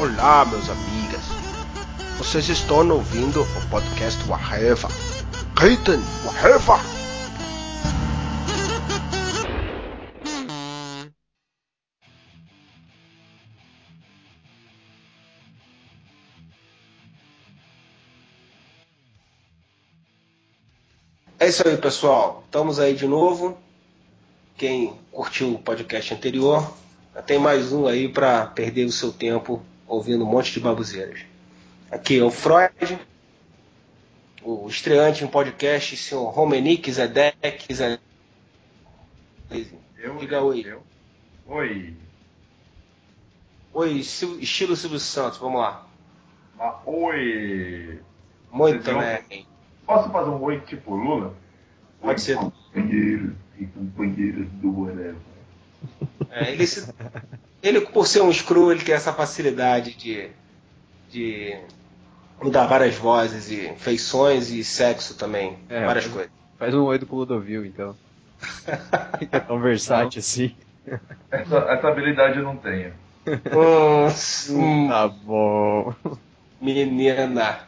Olá, meus amigas. Vocês estão ouvindo o podcast Waheva. Reiten Waheva. É isso aí, pessoal. Estamos aí de novo. Quem curtiu o podcast anterior, tem mais um aí para perder o seu tempo ouvindo um monte de babuzeiras. Aqui é o Freud, o estreante em podcast, senhor Romenick Zedek Zedek. Eu, Diga eu, oi. eu. Oi. Oi, estilo Silvio Santos, vamos lá. Ah, oi. Muito bem. Posso fazer um oi tipo Lula? Pode oi, ser. companheiros e companheiras do whatever. É, ele, se- ele, por ser um screw, ele tem essa facilidade de, de mudar várias vozes e feições e sexo também. É, várias mas- coisas. Faz um oi do Clodovil, então. Fica tão versátil assim. Essa, essa habilidade eu não tenho. Hum, Tá bom. menina.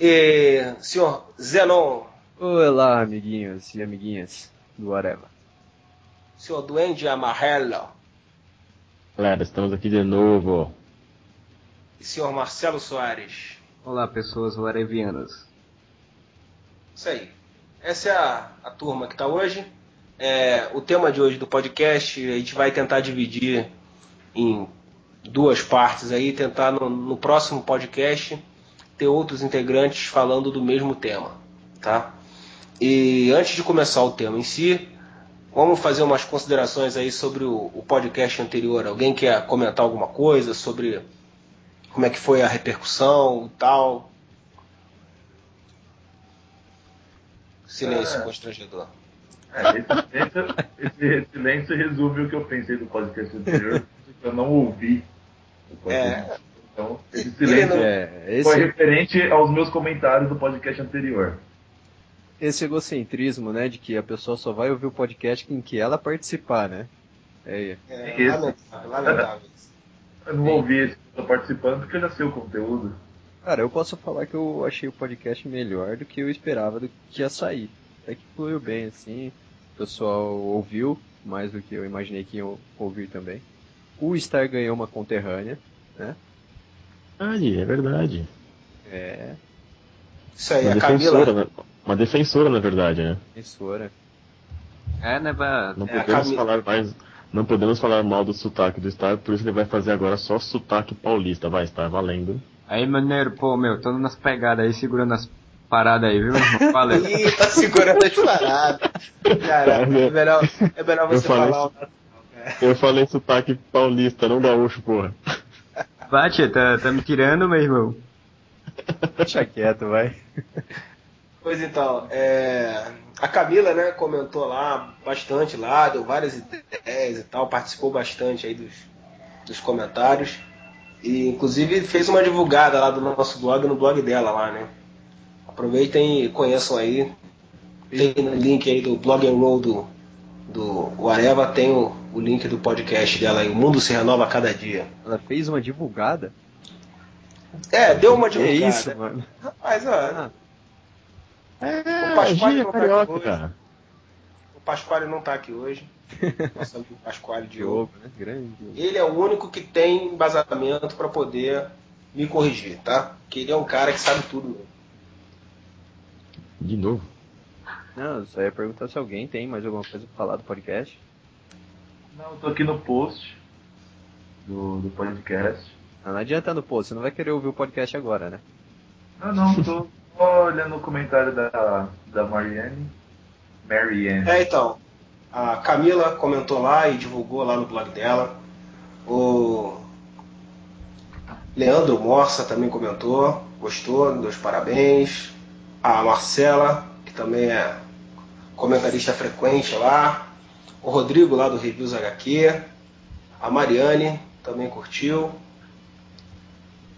E, senhor Zenon, Olá, amiguinhos e amiguinhas do Whatever. senhor Duende Amarelo Galera, estamos aqui de novo. e senhor Marcelo Soares. Olá, pessoas whatevianas. Isso aí. Essa é a, a turma que está hoje. É, o tema de hoje do podcast a gente vai tentar dividir em duas partes aí, tentar no, no próximo podcast ter outros integrantes falando do mesmo tema, tá? E antes de começar o tema em si, vamos fazer umas considerações aí sobre o, o podcast anterior. Alguém quer comentar alguma coisa sobre como é que foi a repercussão e tal? Silêncio É. constrangedor. É, esse, silêncio, esse silêncio resume o que eu pensei do podcast anterior, que eu não ouvi o podcast. É. Então, esse silêncio não- É, foi esse, referente aos meus comentários do podcast anterior. Esse egocentrismo, né, de que a pessoa só vai ouvir o podcast em que ela participar, né? É, É, Isso. lamentável, lamentável. Eu não ouvi esse que eu tô participando porque eu já sei o conteúdo. Cara, eu posso falar que eu achei o podcast melhor do que eu esperava do que ia sair. Até que fluiu bem, assim. O pessoal ouviu mais do que eu imaginei que iam ouvir também. O Star ganhou uma conterrânea, né? Verdade, é verdade. É, Isso aí, Uma a Camila. né? Uma defensora, na verdade, né? emissora. É, né, pra... Não É, podemos falar mais. Não podemos falar mal do sotaque do Star, por isso ele vai fazer agora só sotaque paulista. Vai, Star, valendo. Aí, maneiro, pô, meu, tô nas pegadas aí, segurando as paradas aí, viu, irmão? Valeu. Ih, tá segurando as paradas. Cara, é melhor, é melhor você falar o Eu falei sotaque paulista, não gaúcho, porra. Bate, tá, tá me tirando, meu irmão. Deixa quieto, vai. Pois então, é, a Camila, né, comentou lá bastante lá, deu várias ideias e tal, participou bastante aí dos, dos comentários. E inclusive fez uma divulgada lá do nosso blog no blog dela lá, né? Aproveitem e conheçam aí. Tem o link aí do blog and roll do, do Areva, tem o, o link do podcast dela aí, O Mundo se Renova a Cada Dia. Ela fez uma divulgada? É, deu uma divulgada. isso, mano? Rapaz, ó, Ah, É, O Pasquale não tá aqui cara. o Pasquale não tá aqui hoje. Nosso amigo Pasquale Diogo. Diogo, né? Grande. Ele é o único que tem embasamento para poder me corrigir, tá? Que ele é um cara que sabe tudo. De novo. Não, eu só ia perguntar se alguém tem mais alguma coisa pra falar do podcast. Não, eu tô aqui no post do, do podcast. Ah, não adianta no post, você não vai querer ouvir o podcast agora, né? Não, não, tô olhando o comentário da, da Marianne. Marianne. É, então. A Camila comentou lá e divulgou lá no blog dela. O Leandro Morsa também comentou, gostou, deu os parabéns. A Marcela, que também é comentarista frequente lá. O Rodrigo lá do Reviews HQ. A Mariane também curtiu.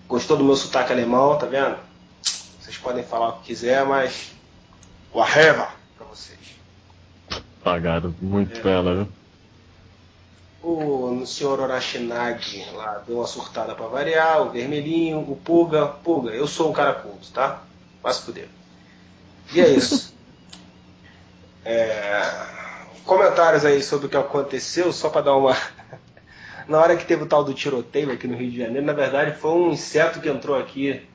Gostou do meu sotaque alemão, tá vendo? Vocês podem falar o que quiser, mas. Waheva pra vocês. Pagaram muito É. pra ela, viu? o senhor Orashinagi lá deu uma surtada pra variar, o vermelhinho, o Pulga. Pulga, eu sou um cara culto, tá? Vai se fuder. E é isso. É, comentários aí sobre o que aconteceu, só para dar uma. Na hora que teve o tal do tiroteio aqui no Rio de Janeiro, na verdade foi um inseto que entrou aqui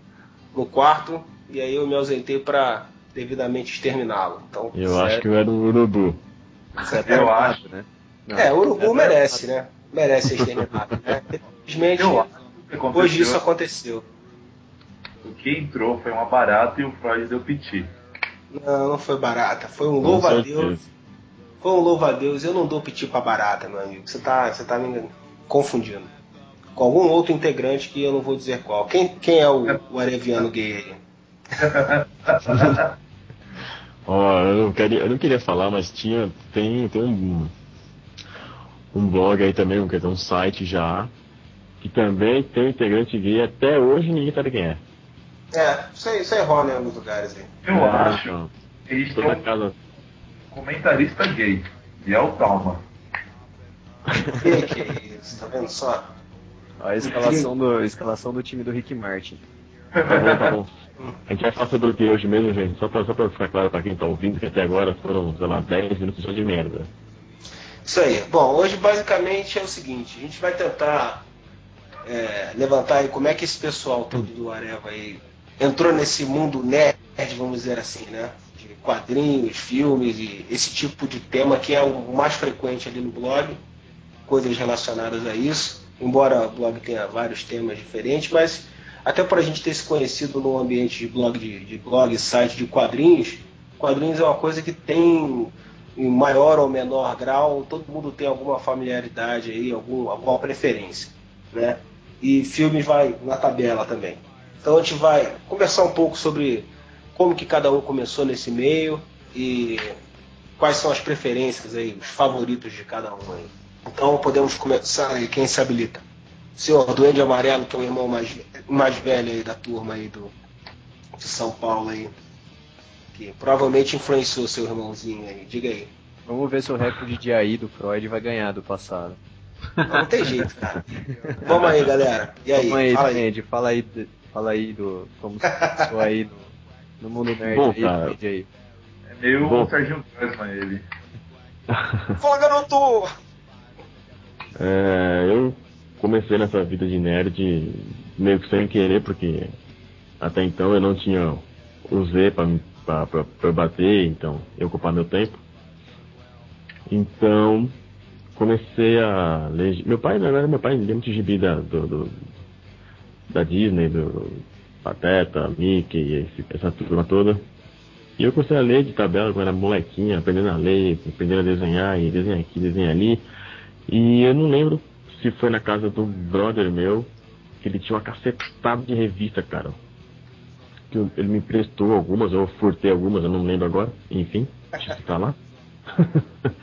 no quarto e aí eu me ausentei para devidamente exterminá-lo. Então, Eu Certo. acho que eu era um urubu. Certo, Eu errado, acho. né? Não, é, o urubu certo, merece, né? Merece ser exterminado. Né? Infelizmente, hoje isso aconteceu. o que entrou foi uma barata e o Freud deu piti. Não, não foi barata. Foi um Com louva-a-Deus. certeza. Foi um louva-a-Deus. Eu não dou piti pra barata, meu amigo. Você tá, você tá me confundindo. Com algum outro integrante que eu não vou dizer qual. Quem, quem é o, o areviano gay aí? Ó, eu não, queria, eu não queria falar, mas tinha, tem, tem um, um blog aí também, um, quer dizer, um site já, que também tem um integrante gay, até hoje ninguém sabe quem é. É, isso aí, isso aí rola em alguns lugares aí. Eu É, acho então, eles Toda têm casa. um comentarista gay. E é o Talma. Que que é isso? Tá vendo só? Ó, a escalação do, a escalação do time do Rick Martin. Tá bom, tá bom. A gente vai falar sobre o que hoje mesmo, gente? Só pra, só pra ficar claro pra quem tá ouvindo, que até agora foram, sei lá, 10 minutos só de merda. Isso aí. Bom, hoje basicamente é o seguinte, a gente vai tentar é, levantar aí como é que esse pessoal todo do Areva aí entrou nesse mundo nerd, vamos dizer assim, né? De quadrinhos, filmes e esse tipo de tema que é o mais frequente ali no blog, coisas relacionadas a isso. Embora o blog tenha vários temas diferentes, mas até para a gente ter se conhecido no ambiente de blog, de, de blog, site de quadrinhos, quadrinhos é uma coisa que tem em maior ou menor grau, todo mundo tem alguma familiaridade aí, algum, alguma preferência, né? E filmes vai na tabela também. Então a gente vai conversar um pouco sobre como que cada um começou nesse meio e quais são as preferências aí, os favoritos de cada um aí. Então podemos começar aí, quem se habilita? Senhor Duende Amarelo, que é o irmão mais, mais velho aí da turma aí do, de São Paulo aí, que provavelmente influenciou seu irmãozinho aí, diga aí. Vamos ver se o recorde de AI do Freud vai ganhar do passado. Não, não tem jeito, cara. Vamos aí, galera. E aí? Vamos aí, Fala aí. Andy, fala aí, fala aí do. Como você começou aí no, no mundo nerd Bom, aí, cara. Andy aí. É meio Bom. o Serginho Grossman ele. Fala, garoto! É, eu comecei nessa vida de nerd meio que sem querer, porque até então eu não tinha o Z eu bater, então eu ocupar meu tempo. Então comecei a ler. Meu pai, na verdade, meu pai lia muito gibi da, do, do- da Disney, do Pateta, Mickey, essa turma toda. E eu comecei a ler de tabela quando era molequinha, aprendendo a ler, aprendendo a desenhar, e desenhar aqui, desenhar ali. E eu não lembro se foi na casa do brother meu, que ele tinha uma cacetada de revista, cara. Que eu- ele me emprestou algumas, eu furtei algumas, eu não lembro agora. Enfim, tá lá.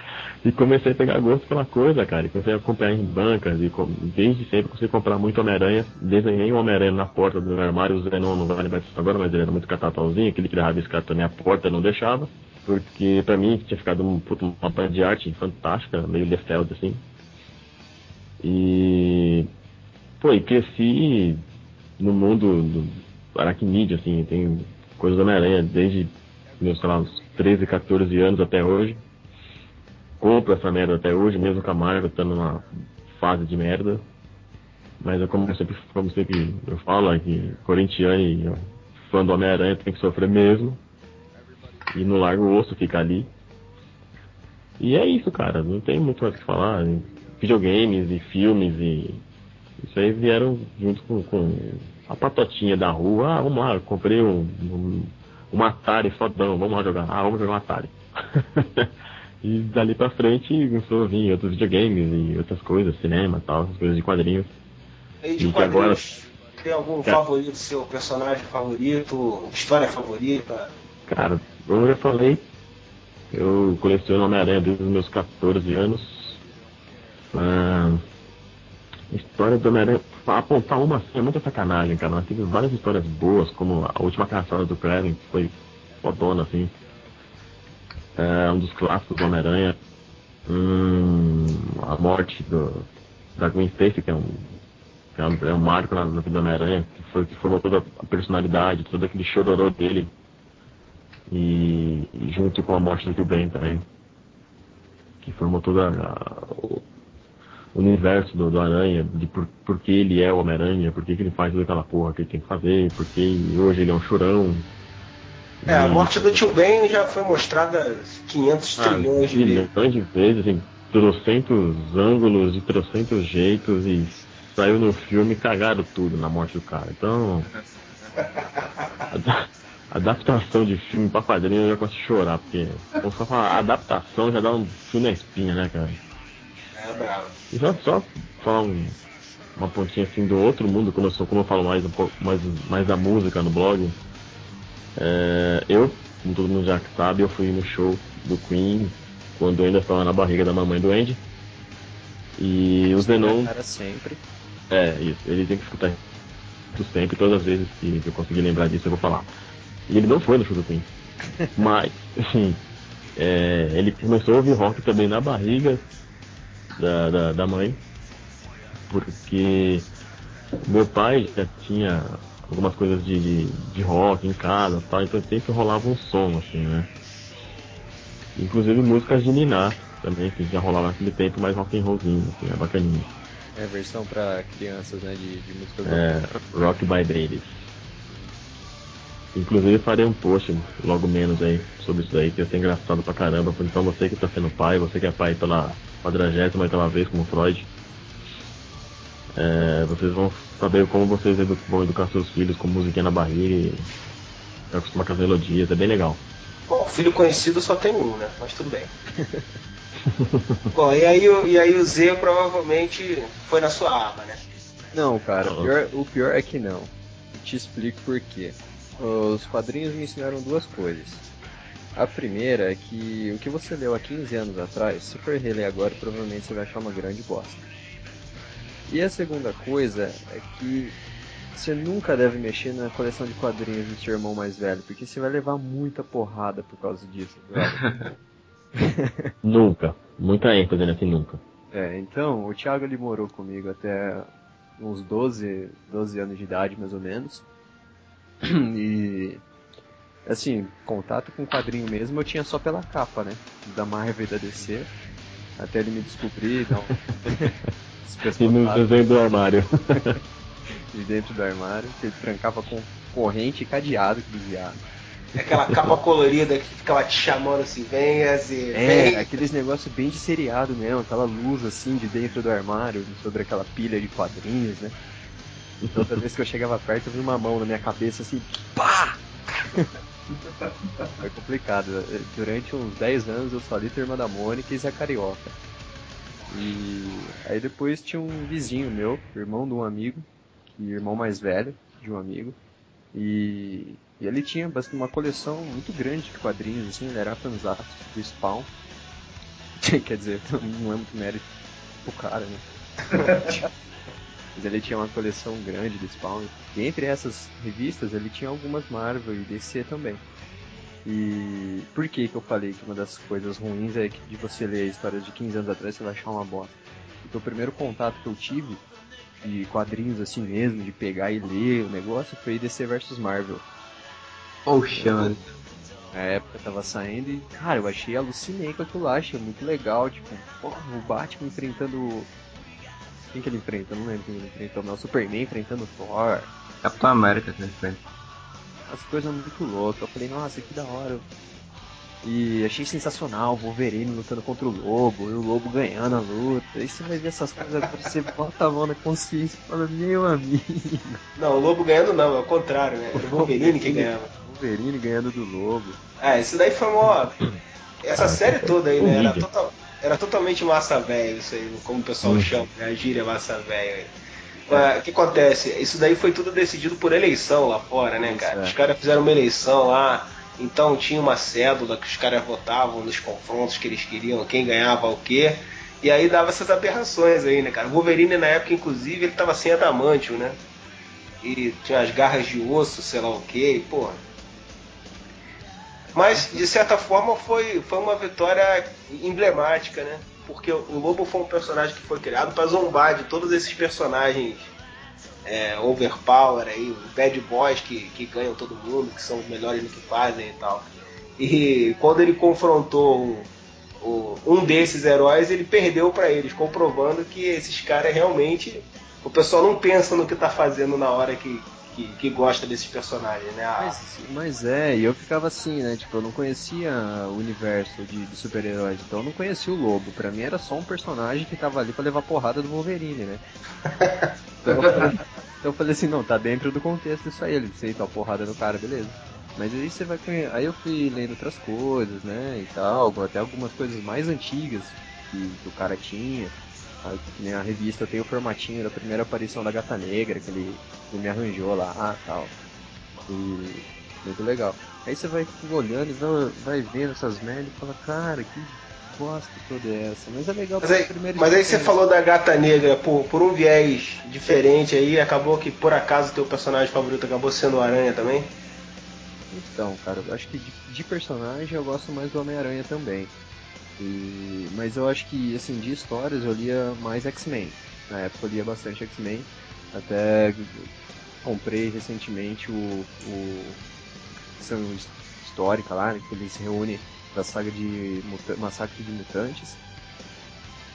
e comecei a pegar gosto pela coisa, cara. E comecei a acompanhar em bancas, e desde sempre comecei a comprar muito Homem-Aranha. Desenhei um Homem-Aranha na porta do meu armário, o Zenon não vai lembrar disso agora, mas ele era muito catatauzinho, aquele que rabiscava também a porta não deixava. Porque pra mim tinha ficado um, puta, uma de arte fantástica, meio Lefeld assim. E pô, e cresci no mundo do aracnídeo, assim, tem coisas do Homem-Aranha desde meus, sei lá, uns 13, 14 anos até hoje. Compro essa merda até hoje, mesmo com a Marvel estando numa fase de merda. Mas é como sempre, como sempre eu falo, é que corintiano e fã do Homem-Aranha tem que sofrer mesmo. E não larga o osso, fica ali. E é isso, cara, não tem muito mais o que falar. Videogames e filmes e. Isso aí vieram junto com, com a patotinha da rua. Ah, vamos lá, comprei um, um, um Atari fodão, vamos lá jogar. Ah, vamos jogar um Atari. e dali pra frente começou a vir outros videogames e outras coisas, cinema e tal, essas coisas de quadrinhos. E de E que agora- quadrinhos, tem algum Cara. favorito, seu personagem favorito, história favorita? Cara, como eu já falei, eu coleciono Homem-Aranha desde os meus 14 anos. Ah, história do Homem-Aranha, apontar uma assim é muita sacanagem, cara. Nós tivemos várias histórias boas, como a última caçada do Kraven, que foi fodona, assim. É um dos clássicos do Homem-Aranha. Hum, a morte do, da Gwen Stacy, que é um, que é um, é um marco na, vida do Homem-Aranha, que, foi, que formou toda a personalidade, todo aquele chororô dele. E, e junto com a morte do Tio Ben também. Que formou toda a, universo do, do Aranha, de por, por que ele é o Homem-Aranha, por que, que ele faz toda aquela porra que ele tem que fazer, porque hoje ele é um chorão. É, a E- morte do tio Ben já foi mostrada 500 ah, trilhões de vezes. milhões de vezes, assim, trocentos ângulos, de trocentos jeitos e saiu no filme e cagaram tudo na morte do cara. Então, adaptação de filme pra quadrinho eu já gosto de chorar, porque vamos só falar, a adaptação já dá um fio na espinha, né, cara? É bravo. E só, só falar um- uma pontinha assim do outro mundo, como eu sou, como eu falo mais um pouco mais, mais da música no blog. é, eu, como todo mundo já sabe, eu fui no show do Queen quando eu ainda estava na barriga da mamãe do Andy. E o Zenon, Cara, sempre. é isso, ele tem que escutar isso sempre, todas as vezes que eu conseguir lembrar disso eu vou falar. E ele não foi no show do Queen. Mas, assim, é, ele começou a ouvir rock também na barriga da, da, da mãe, porque meu pai já tinha algumas coisas de, de, de rock em casa e tal, então sempre rolava um som, assim, né? Inclusive músicas de Niná também, que já rolava naquele tempo, mais rock and rollzinho, assim, é bacaninha. É a versão pra crianças, né? De, de música É, Rock by Babies. Inclusive farei um post logo menos aí sobre isso aí, que ia ser engraçado pra caramba. Então você que tá sendo pai, você que é pai pela quadragésima oitava vez como Freud, é, vocês vão saber como vocês edu vão educar seus filhos com musiquinha na barriga e acostumar com as melodias, é bem legal. Bom, filho conhecido só tem um, né? Mas tudo bem. Bom, e aí, o- e aí o Z provavelmente foi na sua aba, né? Não, cara, Não. o pior, o pior é que não. Te explico por quê. Os quadrinhos me ensinaram duas coisas. A primeira é que o que você leu há 15 anos atrás, se for reler agora, provavelmente você vai achar uma grande bosta. E a segunda coisa é que você nunca deve mexer na coleção de quadrinhos do seu irmão mais velho, porque você vai levar muita porrada por causa disso. brother. Nunca. Muita ênfase nesse nunca. É, então, o Thiago ele morou comigo até uns 12, 12 anos de idade, mais ou menos. E, assim, contato com quadrinho mesmo eu tinha só pela capa, né? Da Marvel e da DC. Até ele me descobrir, um... E no desenho do armário. de dentro do armário, que ele trancava com corrente e cadeado, que viado. Aquela capa colorida que ficava te chamando assim, venha Z, É, aqueles negócios bem de seriado mesmo, aquela luz assim de dentro do armário, sobre aquela pilha de quadrinhos, né? E toda vez que eu chegava perto eu vi uma mão na minha cabeça assim, pá! Foi complicado. Durante uns 10 anos eu só li Turma da Mônica e Zé Carioca. E aí depois tinha um vizinho meu, irmão de um amigo, que irmão mais velho de um amigo, e, e ele tinha uma coleção muito grande de quadrinhos, assim, ele era fanzaço do Spawn. Quer dizer, não é muito mérito pro cara, né? Mas ele tinha uma coleção grande de Spawn. E entre essas revistas ele tinha algumas Marvel e DC também. E por que que eu falei que uma das coisas ruins é que de você ler a história de 15 anos atrás você vai achar uma bosta? Porque o primeiro contato que eu tive de quadrinhos assim mesmo, de pegar e ler o negócio, foi DC vs Marvel. Poxa, mano. Na época tava saindo e, cara, eu achei, alucinei com aquilo lá, achei muito legal, tipo, porra, o Batman enfrentando. Quem que ele enfrenta? Eu não lembro quem ele enfrentou, mas o Superman enfrentando o Thor. Capitão América, que ele fez. As coisas muito loucas. Eu falei, nossa, que da hora. E achei sensacional o Wolverine lutando contra o Lobo, e o Lobo ganhando a luta. Aí você vai ver essas coisas agora, você bota a mão na consciência e fala, meu amigo. Não, o Lobo ganhando não, é o contrário, né? Era o Wolverine que ganhava. Wolverine ganhando do Lobo. Ah, isso daí foi uma. Essa série toda aí, né? Era, total... era totalmente massa velho, isso aí, como o pessoal Hum. chama, né? A gíria massa velho o que acontece? Isso daí foi tudo decidido por eleição lá fora, né, cara? é. Os caras fizeram uma eleição lá, então tinha uma cédula que os caras votavam nos confrontos que eles queriam, quem ganhava o quê. E aí dava essas aberrações aí, né, cara? O Wolverine na época, inclusive, ele tava sem adamantio, né? E tinha as garras de osso, sei lá o quê, e, porra. Mas, de certa forma, foi, foi uma vitória emblemática, né? porque o Lobo foi um personagem que foi criado para zombar de todos esses personagens é, overpower aí, bad boys que, que ganham todo mundo, que são os melhores no que fazem e tal. E quando ele confrontou um desses heróis, ele perdeu para eles, comprovando que esses caras realmente. O pessoal não pensa no que tá fazendo na hora que, que, que gosta desses personagens, né? Ah, Mas, mas é, e eu ficava assim, né? Tipo, eu não conhecia o universo de, de super-heróis, então eu não conhecia o Lobo. Pra mim era só um personagem que tava ali pra levar porrada do Wolverine, né? Então eu falei, então eu falei assim, não, tá dentro do contexto isso aí, ele aceita a porrada do cara, beleza. Mas aí você vai Aí eu fui lendo outras coisas, né? E tal, até algumas coisas mais antigas que, que o cara tinha. Que nem a revista tem o formatinho da primeira aparição da Gata Negra, que ele, ele me arranjou lá e tal. E muito legal. Aí você vai olhando e vai, vai vendo essas merdas e fala, cara, que bosta toda é essa. Mas é legal Mas pela aí, mas aí você falou da gata negra por, por um viés diferente aí, acabou que por acaso teu personagem favorito acabou sendo o Aranha também? Então, cara, eu acho que de, de personagem eu gosto mais do Homem-Aranha também. E, mas eu acho que, assim, de histórias eu lia mais X-Men. Na época eu lia bastante X-Men. Até comprei recentemente o, o edição histórica lá, que eles se reúnem da saga de Muta- Massacre de Mutantes.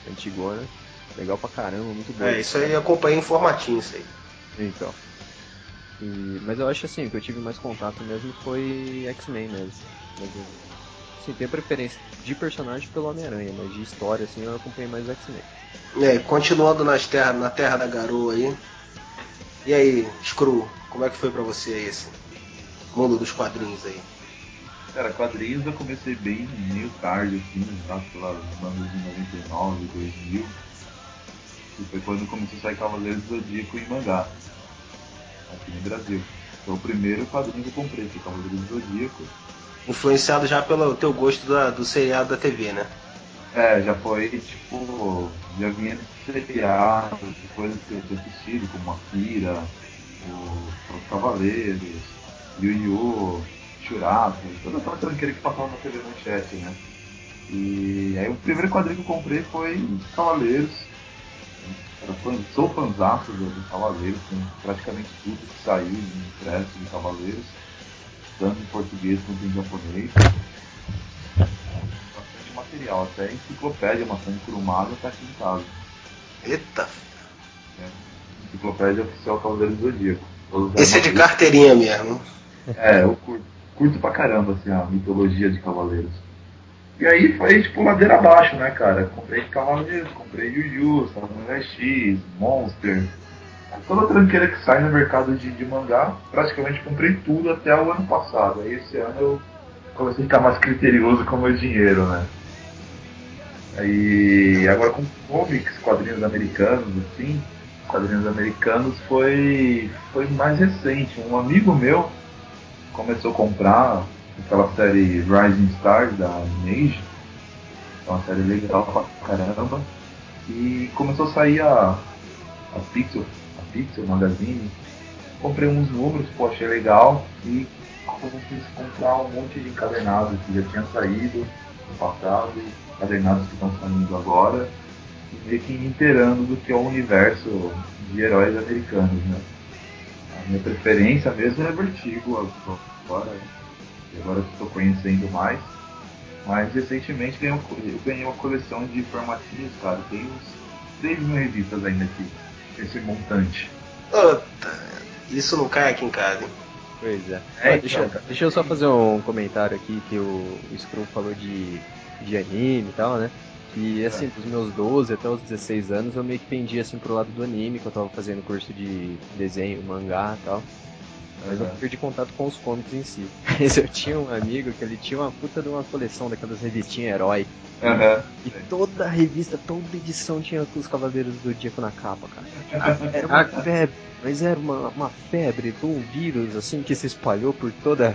Antigona. Legal pra caramba, muito bom. É, isso aí eu acompanhei em formatinho isso aí. Então. E- mas eu acho assim, o que eu tive mais contato mesmo foi X-Men mesmo. Assim, tenho preferência de personagem pelo Homem-Aranha, mas de história assim eu acompanhei mais X-Men. E aí, continuando nas terra, na Terra da Garoa aí. E aí, Screw, como é que foi pra você esse mundo dos quadrinhos aí? Cara, quadrinhos eu comecei bem meio tarde, assim, lá pelas anos de 99, 2000. E foi quando começou a sair Cavaleiros do Zodíaco em mangá, aqui no Brasil. Foi o primeiro quadrinho que eu comprei, foi Cavaleiros do Zodíaco. Influenciado já pelo teu gosto da- do seriado da TV, né? É, já foi tipo, já vinha de seriado, de coisas que eu tinha assistido, como Akira, os Cavaleiros, Yu-Yu, Churato, toda aquela tranqueira que passava na TV Manchete, né? E aí o primeiro quadrinho que eu comprei foi Cavaleiros. Fã, sou fãzaço do, Cavaleiros, tem praticamente tudo que saiu impresso de Cavaleiros, tanto em português quanto em japonês bastante material, até enciclopédia, maçã curumada tá aqui em casa. Eita! Né? Enciclopédia oficial Cavaleiro do Zodíaco. Esse é de carteirinha mesmo. É, eu curto, curto pra caramba assim, a mitologia de Cavaleiros. E aí foi tipo ladeira abaixo, né, cara? Comprei Cavaleiros, comprei Yu-Yu, Samurai X, Monster. Toda tranqueira que sai no mercado de, de mangá, praticamente comprei tudo até o ano passado. Aí esse ano eu comecei a ficar mais criterioso com o meu dinheiro, né? Aí agora com comics, quadrinhos americanos, assim, quadrinhos americanos foi, foi mais recente. Um amigo meu começou a comprar aquela série Rising Stars da Image, é uma série legal pra caramba, e começou a sair a, a Pixel, Pixel Magazine. Comprei uns números, pô, achei legal e consegui comprar um monte de encadernados que já tinha saído no passado, encadernados que estão saindo agora, e meio que inteirando do que é o universo de heróis americanos, né? A minha preferência mesmo é Vertigo agora, e agora estou conhecendo mais. Mas recentemente eu ganhei uma coleção de formatinhos, cara. Tem uns 3 mil revistas ainda aqui, esse montante. Puta, isso não cai aqui em casa, hein? Pois é. É, Ah, deixa, então, deixa eu só fazer um comentário aqui que o, o Screw falou de, de anime e tal, né? Que assim, dos meus 12 até os 16 anos eu meio que pendi assim pro lado do anime, que eu tava fazendo curso de desenho, mangá e tal. Mas eu Aham. perdi contato com os comics em si. Mas eu tinha um amigo que ele tinha uma puta de uma coleção daquelas revistinhas herói. Aham. E toda revista, toda edição tinha os Cavaleiros do Zodíaco na capa, cara. Era uma febre, mas era uma, uma febre, foi um vírus assim que se espalhou por toda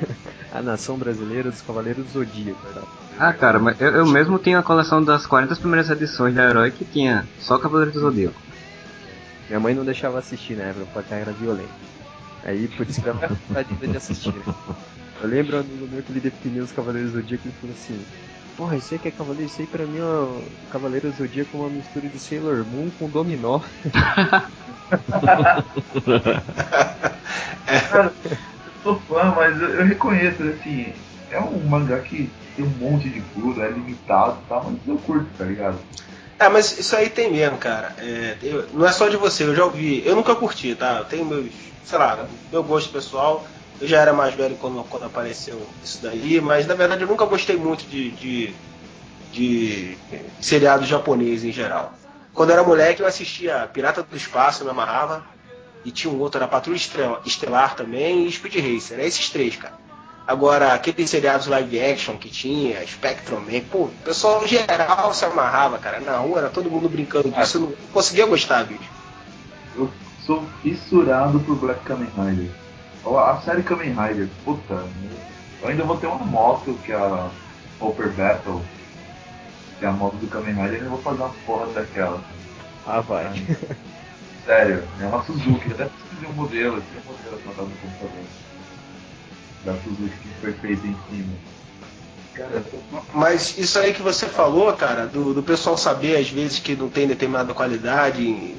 a nação brasileira dos Cavaleiros do Zodíaco, verdade? Ah, cara, mas eu, eu mesmo tenho a coleção das 40 primeiras edições da Herói que tinha só Cavaleiro do Zodíaco. Minha mãe não deixava assistir na época, porque era violenta. Aí por isso que dava vontade de assistir. Eu lembro um amigo meu que ele definiu os Cavaleiros do Zodíaco e falou assim: porra, isso aí que é Cavaleiro, isso aí pra mim, ó, Cavaleiro do Zodíaco é uma mistura de Sailor Moon com Dominó. Cara, eu sou fã, mas eu, eu reconheço, assim, é um mangá que tem um monte de furo, é limitado e tal, mas eu curto, tá ligado? É, mas isso aí tem mesmo, cara. É, eu- não é só de você, eu já ouvi. Eu nunca curti, tá? Eu tenho meus, sei lá, meu gosto pessoal. Eu já era mais velho quando, quando apareceu isso daí, mas na verdade eu nunca gostei muito de, de, de seriado japonês em geral. Quando eu era moleque eu assistia Pirata do Espaço, me amarrava, e tinha um outro, era Patrulha Estel- Estelar também, e Speed Racer, era esses três, cara. Agora, aqueles seriados live action que tinha, Spectrum Man, pô, o pessoal em geral se amarrava, cara. Na rua era todo mundo brincando disso, eu não conseguia gostar, bicho. Eu sou fissurado por Black Kamen Rider. A série Kamen Rider, puta, eu ainda vou ter uma moto que é a Upper Battle, que é a moto do Kamen Rider, e ainda vou fazer uma porra daquela. Ah, vai. Sério, é uma Suzuki, eu até pesquisei um modelo, eu tinha um modelo que eu tava no computador. Da Suzuki que foi feita em cima. Cara, Mas isso aí que você falou, cara, do, do pessoal saber às vezes que não tem determinada qualidade,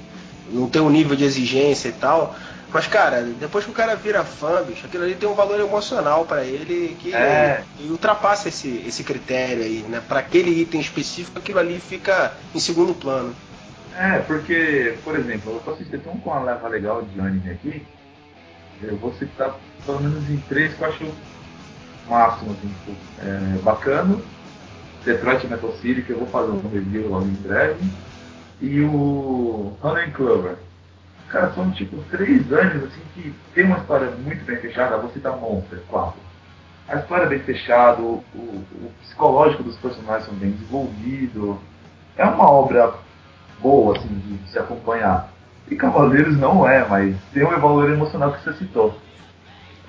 não tem um nível de exigência e tal. Mas, cara, depois que o cara vira fã, bicho, aquilo ali tem um valor emocional pra ele que, É. que ultrapassa esse, esse critério aí, né? Pra aquele item específico, aquilo ali fica em segundo plano. É, porque, por exemplo, eu tô assistindo um com uma leva legal de anime aqui. Eu vou citar pelo menos em três que eu acho máximo, assim, tipo, é, bacana. Detroit Metal City, que eu vou fazer um review logo em breve. E o Honey Clover. Cara, são tipo três animes assim que tem uma história muito bem fechada. Vou citar Monster 4. A história é bem fechada, o- o psicológico dos personagens são bem desenvolvido. É uma obra boa, assim, de se acompanhar. E Cavaleiros não é, mas tem um valor emocional que você citou.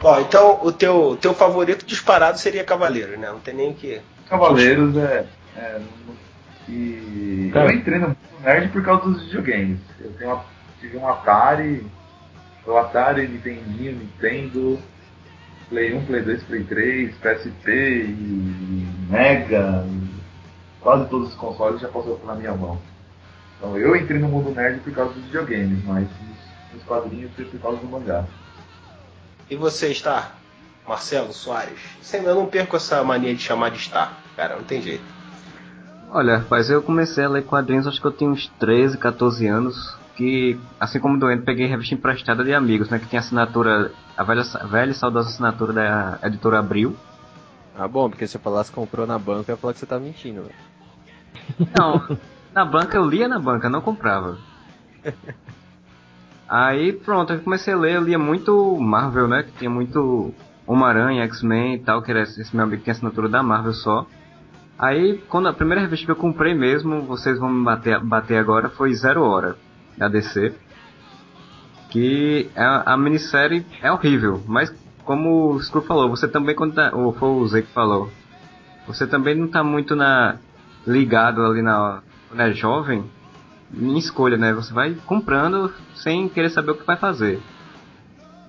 Ó, então o teu, o teu favorito disparado seria Cavaleiro, né? Não tem nem o que. Cavaleiros é. é e Cara. eu entrei no mundo nerd por causa dos videogames. Eu tenho uma, tive um Atari, o Atari, Nintendinho, Nintendo, Play 1, Play 2, Play 3, PSP e Mega. E quase todos os consoles já passaram pela minha mão. Então eu entrei no mundo nerd por causa dos videogames, mas os, os quadrinhos foi por causa do mangá. E você está? Marcelo Soares? Sempre eu não perco essa mania de chamar de estar, cara, não tem jeito. Olha, rapaz, eu comecei a ler quadrinhos, acho que eu tinha uns 13, 14 anos, que, assim como doente, peguei revista emprestada de amigos, né, que tinha assinatura, a velha, a velha e saudosa assinatura da editora Abril. Ah, bom, porque se eu falasse que comprou na banca, eu ia falar que você tá mentindo, velho. Não, na banca eu lia na banca, não comprava. Aí pronto, eu comecei a ler, eu lia muito Marvel, né? Que tinha muito Homem-Aranha, X-Men e tal, que era esse meu amigo que tinha assinatura da Marvel só. Aí, quando a primeira revista que eu comprei mesmo, vocês vão me bater, bater agora, foi Zero Hora, da DC. Que a, a minissérie é horrível, mas como o Screw falou, você também, quando tá, ou foi o Zé que falou, você também não tá muito na ligado ali na quando é jovem em escolha, né? Você vai comprando sem querer saber o que vai fazer.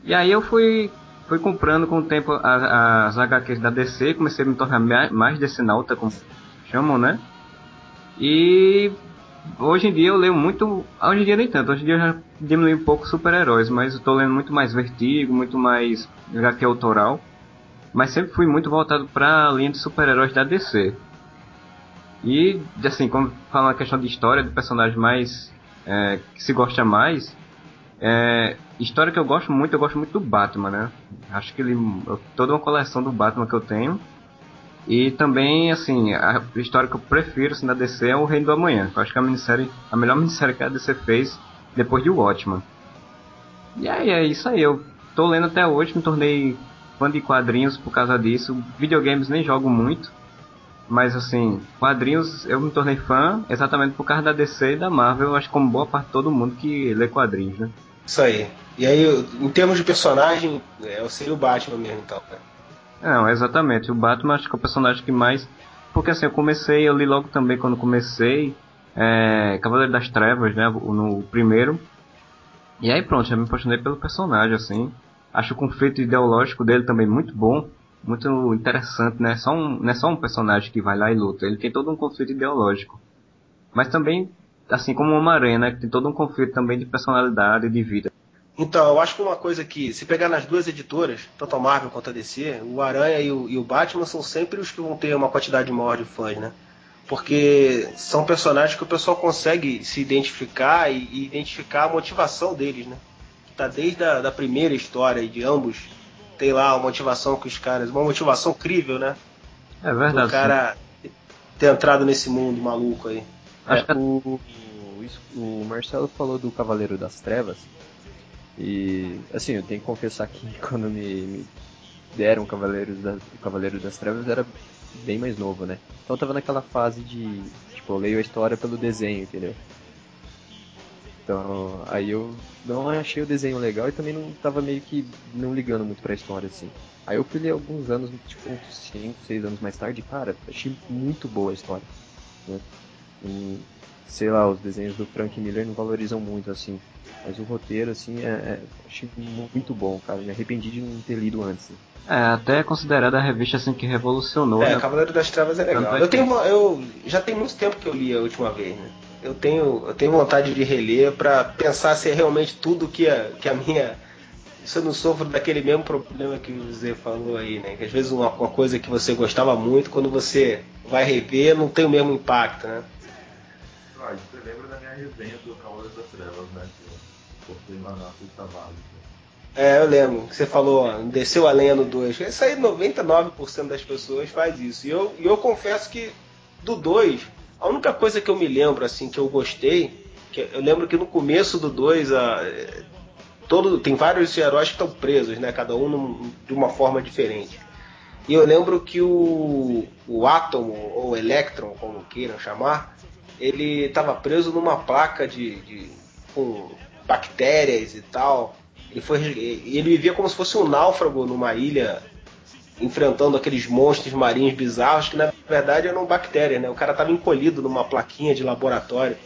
E aí eu fui fui comprando com o tempo a- as HQs da DC, comecei a me tornar ma- mais decenalta, como chamam, né? E hoje em dia eu leio muito, hoje em dia nem tanto, hoje em dia eu já diminui um pouco super-heróis, mas eu tô lendo muito mais Vertigo, muito mais HQ autoral. Mas sempre fui muito voltado para a linha de super-heróis da DC. E, assim, quando fala na questão de história, do personagem mais. é, que se gosta mais. É, história que eu gosto muito, eu gosto muito do Batman, né? Acho que ele. toda uma coleção do Batman que eu tenho. E também, assim, a história que eu prefiro assim, da DC é o Reino do Amanhã. Eu acho que é a minissérie, a melhor minissérie que a DC fez depois de Watchmen. E aí, é isso aí. Eu tô lendo até hoje, me tornei fã de quadrinhos por causa disso. Videogames nem jogo muito. Mas assim, quadrinhos eu me tornei fã exatamente por causa da DC e da Marvel, eu acho que como boa parte de todo mundo que lê quadrinhos, né? Isso aí. E aí, em termos de personagem, é, eu seria o Batman mesmo, então. né? Não, exatamente. O Batman acho que é o personagem que mais. Porque assim, eu comecei, eu li logo também quando comecei. É, Cavaleiro das Trevas, né? No primeiro. E aí pronto, já me apaixonei pelo personagem, assim. Acho o conflito ideológico dele também muito bom. Muito interessante, né? Só um, não é só um personagem que vai lá e luta, ele tem todo um conflito ideológico. Mas também, assim como o Homem-Aranha, né? Que tem todo um conflito também de personalidade e de vida. Então, eu acho que uma coisa que, se pegar nas duas editoras, tanto a Marvel quanto a DC, o Aranha e o, e o Batman são sempre os que vão ter uma quantidade maior de fãs, né? Porque são personagens que o pessoal consegue se identificar e, e identificar a motivação deles, né? Que tá desde a da primeira história de ambos, tem lá a motivação que os caras. Uma motivação crível, né? É verdade. O cara ter entrado nesse mundo maluco aí. É, o, o, o Marcelo falou do Cavaleiro das Trevas. E assim, eu tenho que confessar que quando me, me deram Cavaleiros da, o Cavaleiro das Trevas era bem mais novo, né? Então eu tava naquela fase de, tipo, eu leio a história pelo desenho, entendeu? Então, aí eu não achei o desenho legal e também não tava meio que não ligando muito pra história, assim. Aí eu fui ler alguns anos, tipo, uns 5, 6 anos mais tarde, e, cara, achei muito boa a história. Né? E, sei lá, os desenhos do Frank Miller não valorizam muito, assim. Mas o roteiro, assim, é, é, achei muito bom, cara. Me arrependi de não ter lido antes. É, até é considerada a revista assim que revolucionou. É, né? Cavaleiro das Trevas é legal. Eu, tenho uma, eu já tem muito tempo que eu li a última vez, né? Eu tenho, eu tenho vontade de reler para pensar se é realmente tudo que a, que a minha. Se eu não sofro daquele mesmo problema que o Zé falou aí, né? Que às vezes uma, uma coisa que você gostava muito, quando você vai rever, não tem o mesmo impacto, né? Ah, você lembra da minha resenha do Cavaleiro das Trevas, né? Que eu postei lá na Sexta Vale. É, eu lembro que você falou, ó, desceu a lenha no 2. Isso aí 99% das pessoas faz isso. E eu, e eu confesso que do 2, a única coisa que eu me lembro, assim, que eu gostei, que eu lembro que no começo do 2, a, todo, tem vários heróis que estão presos, né? Cada um num, de uma forma diferente. E eu lembro que o, o Átomo, ou Electron, como queiram chamar, ele estava preso numa placa de, de com bactérias e tal. Ele, foi, ele vivia como se fosse um náufrago numa ilha, enfrentando aqueles monstros marinhos bizarros que na verdade eram bactérias, né? O cara estava encolhido numa plaquinha de laboratório.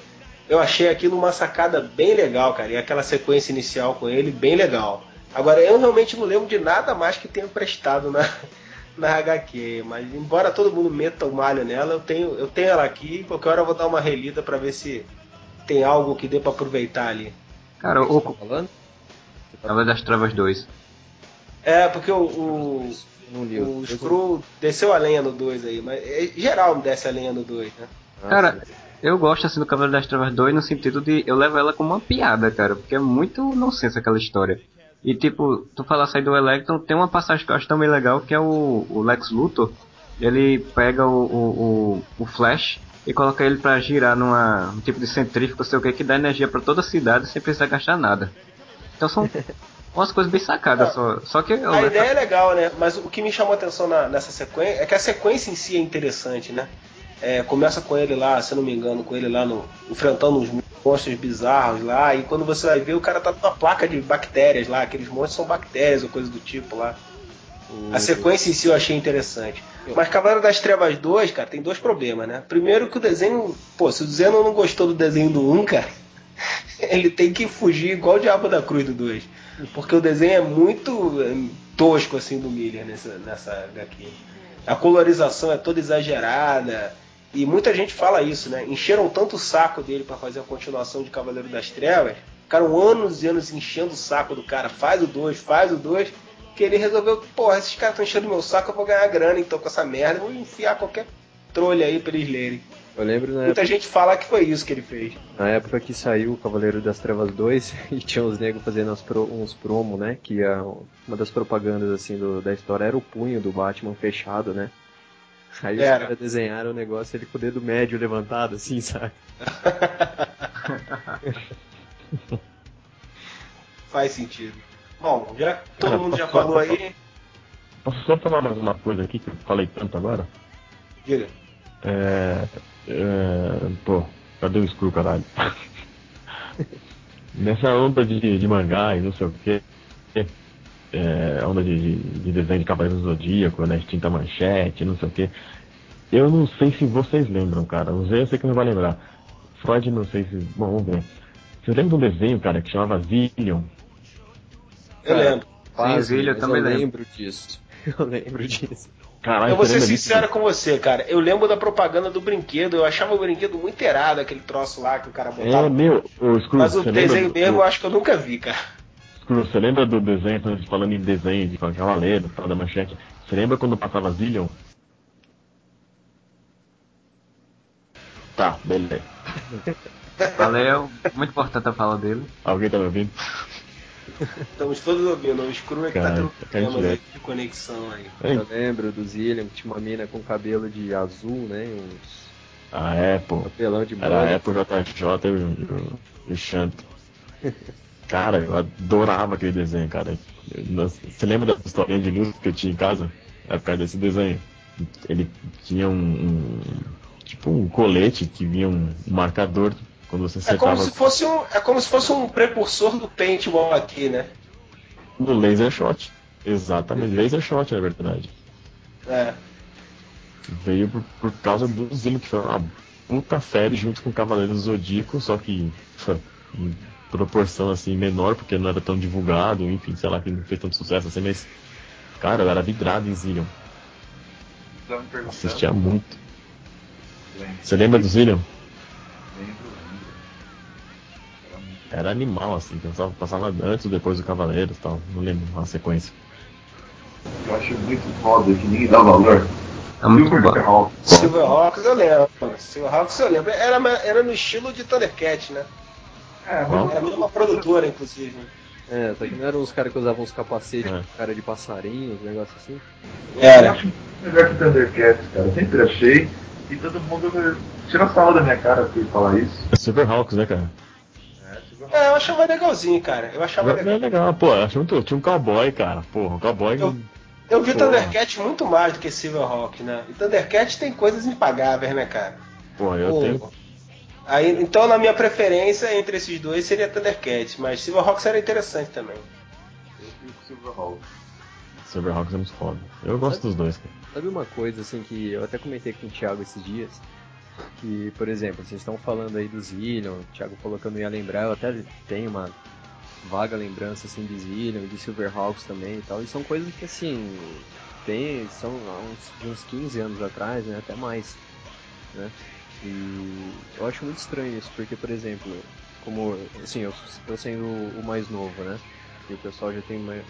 Eu achei aquilo uma sacada bem legal, cara. E aquela sequência inicial com ele, bem legal. Agora, eu realmente não lembro de nada mais que tenha prestado na, na HQ. Mas, embora todo mundo meta o malho nela, eu tenho, eu tenho ela aqui. Qualquer hora eu vou dar uma relida para ver se tem algo que dê para aproveitar ali. Cara, o, Tá falando? Cavaleiro das Trevas 2. É, porque o, o, Não li. o Screw desceu a lenha no 2 aí, mas é, geral desce a lenha no 2, né? Cara, eu gosto assim do Cavaleiro das Trevas 2 no sentido de eu levo ela como uma piada, cara, porque é muito nonsense aquela história. E tipo, tu falasse aí do Electron, tem uma passagem que eu acho também legal, que é o, o Lex Luthor, ele pega o, o, o, o Flash e coloca ele pra girar numa um tipo de centrífugo, sei o que, que dá energia pra toda a cidade sem precisar gastar nada. Então são umas coisas bem sacadas só. Só que eu A ideia é legal, né? Mas o que me chamou a atenção na- nessa sequência é que a sequência em si é interessante, né? É, começa com ele lá, se eu não me engano, com ele lá no, enfrentando uns monstros bizarros lá, e quando você vai ver, o cara tá numa placa de bactérias lá, aqueles monstros são bactérias ou coisa do tipo lá. A sequência em si eu achei interessante. Mas Cavaleiro das Trevas 2, cara, tem dois problemas, né? Primeiro que o desenho. Pô, se o Zeno não gostou do desenho do 1, cara, ele tem que fugir igual o Diabo da Cruz do 2. Porque o desenho é muito eh, tosco, assim, do Miller nessa, nessa HQ. A colorização é toda exagerada. E muita gente fala isso, né? Encheram tanto o saco dele para fazer a continuação de Cavaleiro das Trevas. Ficaram anos e anos enchendo o saco do cara. Faz o 2, faz o 2 que ele resolveu, porra, esses caras estão enchendo meu saco, eu vou ganhar grana então com essa merda, vou enfiar qualquer trolha aí pra eles lerem. Eu lembro na Muita gente fala que foi isso que ele fez. Na época que saiu o Cavaleiro das Trevas 2 e tinha os negros fazendo as pro- uns promo, né? Que a- uma das propagandas assim do- da história era o punho do Batman fechado, né? Aí os Era. caras desenharam o negócio ele com o dedo médio levantado, assim, sabe? Faz sentido. Bom, já que todo Cara, mundo já falou aí, Posso só falar mais uma coisa aqui que eu falei tanto agora? diga. É. é pô, cadê o Screw, caralho? Nessa onda de, de mangá e não sei o que, é, onda de, de, de desenho de Cavaleiros do Zodíaco, né? Tinta manchete, não sei o que. Eu não sei se vocês lembram, cara. O Zé eu sei que não vai lembrar. Freud, não sei se. Bom, vamos ver. Vocês lembram de um desenho, cara, que chamava Zillion? Eu Cara, lembro. Quase, Zillion, mas também eu lembro. lembro disso. Eu lembro disso. Caralho, Eu vou ser disso? sincero com você, cara. Eu lembro da propaganda do brinquedo. Eu achava o brinquedo muito irado, aquele troço lá que o cara botava. É, meu, o Scrooge, Mas o desenho mesmo do- eu acho que eu nunca vi, cara. Scrooge, você lembra do desenho, falando em desenho de cavaleiro, da manchete? Você lembra quando passava Zillion? Tá, beleza. Valeu, muito importante a fala dele. Alguém tá me ouvindo? Estamos todos ouvindo. O Screw é que tá Cara, tendo tá problemas direto. aí de conexão aí. Eu lembro do Zillion, que tinha uma mina com cabelo de azul, né? Uns Ah, é, pô. papelão de Era a. Apple JJ e o, o. Cara, eu adorava aquele desenho, cara. Você lembra da historinha de luz que eu tinha em casa? É por causa desse desenho. Ele tinha um, um- tipo um colete que vinha um marcador quando você É como acertava se fosse um, é como se fosse um precursor do paintball aqui, né? no laser shot. Exatamente, laser shot na verdade. É. Veio por, por causa do Zillion, que foi uma puta série junto com Cavaleiros do Zodíaco, só que em proporção assim menor, porque não era tão divulgado, enfim, sei lá, que não fez tanto sucesso assim, mas cara, eu era vidrado em Zillion, assistia muito. Você lembra do Zillion? Era animal, assim, passava, passava antes ou depois do Cavaleiros e tal, não lembro a sequência. Eu acho muito foda que ninguém dá valor. É muito bom. Silverhawk. Silverhawks eu lembro. Silverhawks eu lembro. Era, era no estilo de Thundercat, né? É, Era a mesma produtora, inclusive. É, só que não eram os caras que usavam uns capacetes É. com cara de passarinho, uns negócios assim. eu Era. acho melhor que Thundercats, cara. Eu sempre achei. E todo mundo tira sarro da minha cara por falar isso. É Silverhawks, né, cara? É. É, eu achava legalzinho, cara. Eu achava É legal. legal, pô, eu acho muito, tinha um cowboy, cara, porra, um cowboy... Eu- Eu vi Porra. Thundercat muito mais do que Silverhawk, né? E Thundercat tem coisas impagáveis, né, cara? Pô, eu Pô, tenho... Aí, então, na minha preferência entre esses dois seria Thundercat, mas Silverhawks era interessante também. Eu fico com Silverhawk. Silverhawks é muito foda. Eu gosto dos dois, cara. Sabe uma coisa assim que eu até comentei com o Thiago esses dias? Que, por exemplo, vocês estão falando aí do Zillion, o Thiago falou que eu não ia lembrar, eu até tenho uma vaga lembrança assim de Zillion, de Silverhawks também e tal, e são coisas que assim, tem, são uns, de uns 15 anos atrás, né, até mais, né? E eu acho muito estranho isso, porque, por exemplo, como, assim, eu, eu sendo o mais novo, né, e o pessoal já tem mais,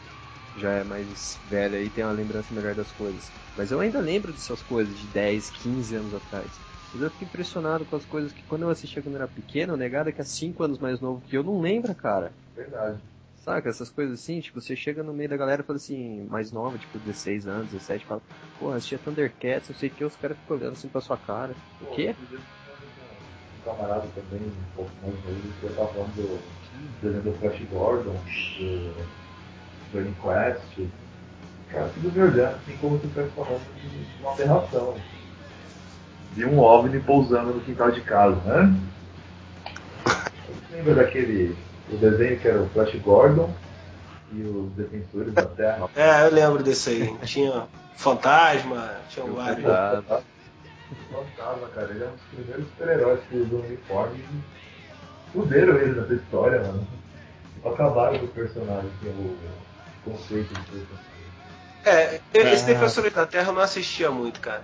já é mais velho aí tem uma lembrança melhor das coisas. Mas eu ainda lembro dessas coisas de 10, 15 anos atrás. Mas eu fico impressionado com as coisas que quando eu assistia quando eu era pequeno, negada que é 5 anos mais novo que eu não lembra, cara. Verdade. Saca? Essas coisas assim, tipo, você chega no meio da galera e fala assim, mais nova, tipo 16 anos, 17, fala, porra, assistia Thundercats, não sei o que, os caras ficam olhando assim pra sua cara. O quê? Um camarada também, um pouco mais novo, que eu tava falando do desenho do Flash Gordon, do Johnny Quest. Cara, tudo me olhando assim como se estivesse falando de uma aberração. De um OVNI pousando no quintal de casa, né? Você lembra daquele o desenho que era o Flash Gordon e os defensores da Terra? É, eu lembro desse aí. Tinha Fantasma, tinha vários. Fantasma. Fantasma, cara, ele é um dos primeiros super-heróis que usam uniforme e fuderam ele nessa história, mano. Acabaram com o personagem, assim, o conceito do personagem. É, esse Ah. Defensores da Terra eu não assistia muito, cara.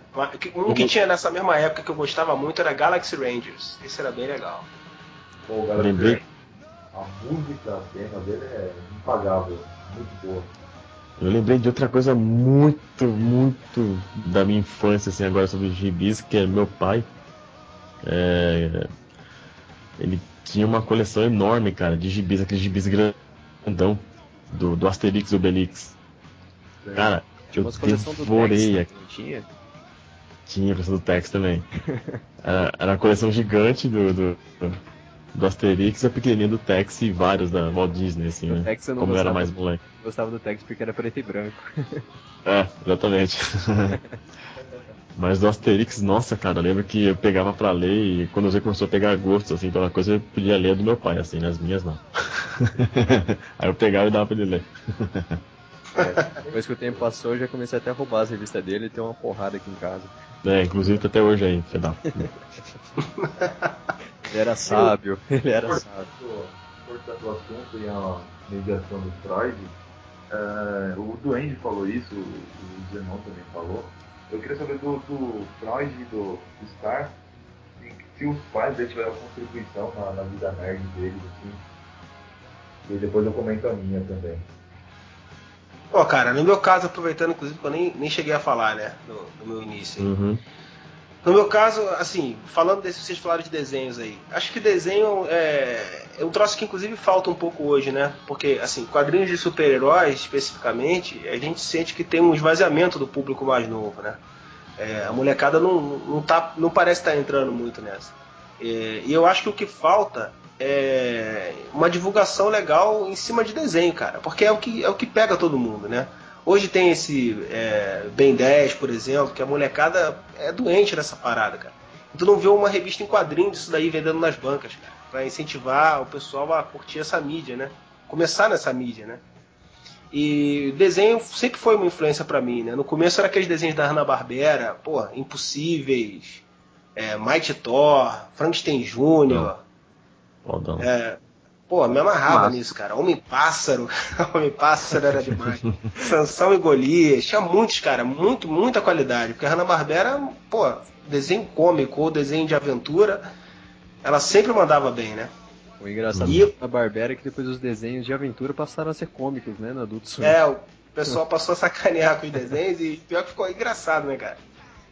Um que tinha nessa mesma época que eu gostava muito era Galaxy Rangers. Esse era bem legal. Pô, o galera, Lembrei. a música, a tema dele é impagável, muito boa. Eu lembrei de outra coisa muito, muito da minha infância, assim, agora sobre gibis, que é meu pai. É, Ele tinha uma coleção enorme, cara, de gibis, aqueles gibis grandão, do, do Asterix e Obelix. Cara, Tinha eu devorei aqui. tinha? Tinha a coleção do Tex também. Era, era uma coleção gigante do, do, do Asterix a pequenininha do Tex e vários da Walt Disney, assim, né? Tex eu não Como eu era gostava. mais moleque. Gostava do Tex porque era preto e branco. É, exatamente. Mas do Asterix, nossa, cara, eu lembro que eu pegava pra ler e quando você começou a pegar gosto, assim, pela coisa, eu podia ler a do meu pai, assim, nas minhas não. Aí eu pegava e dava pra ele ler. É, depois que o tempo passou, eu já comecei até a roubar as revistas dele e ter uma porrada aqui em casa. É, inclusive tá até hoje aí, fedal. Ele era sábio, ele era sábio. Cortar o assunto e a mediação do Freud, Uh, o Duende falou isso, o Zenon também falou. Eu queria saber do, do Freud e do Star se os pais dele tiveram contribuição na, na vida nerd deles, assim. E depois eu comento a minha também. Pô, cara, no meu caso, aproveitando, inclusive, que eu nem, nem cheguei a falar, né, no, no meu início. Uhum. No meu caso, assim, falando desse, vocês falaram de desenhos aí. Acho que desenho é, é um troço que inclusive falta um pouco hoje, né? Porque, assim, quadrinhos de super-heróis, especificamente, a gente sente que tem um esvaziamento do público mais novo, né? É, a molecada não, não, tá, não parece estar tá entrando muito nessa. É, e eu acho que o que falta é uma divulgação legal em cima de desenho, cara. Porque é o que, é o que pega todo mundo, né? Hoje tem esse é, Ben 10, por exemplo, que a molecada é doente nessa parada, cara. Tu não vê uma revista em quadrinho disso daí vendendo nas bancas, cara. Pra incentivar o pessoal a curtir essa mídia, né? Começar nessa mídia, né? E desenho sempre foi uma influência para mim, né? No começo era aqueles desenhos da Hanna-Barbera, pô, Impossíveis, é, Mighty Thor, Frankenstein Jr., é, Pô, me amarrava Massa. nisso, cara. Homem-Pássaro. Homem-Pássaro era demais. Sansão e Golias. Tinha muitos, cara. Muito, muita qualidade. Porque a Hanna-Barbera, pô, desenho cômico ou desenho de aventura, ela sempre mandava bem, né? O engraçado e... da Barbera é que depois os desenhos de aventura passaram a ser cômicos, né, no Adulto Swim. É, o pessoal passou a sacanear com os desenhos e pior que ficou engraçado, né, cara?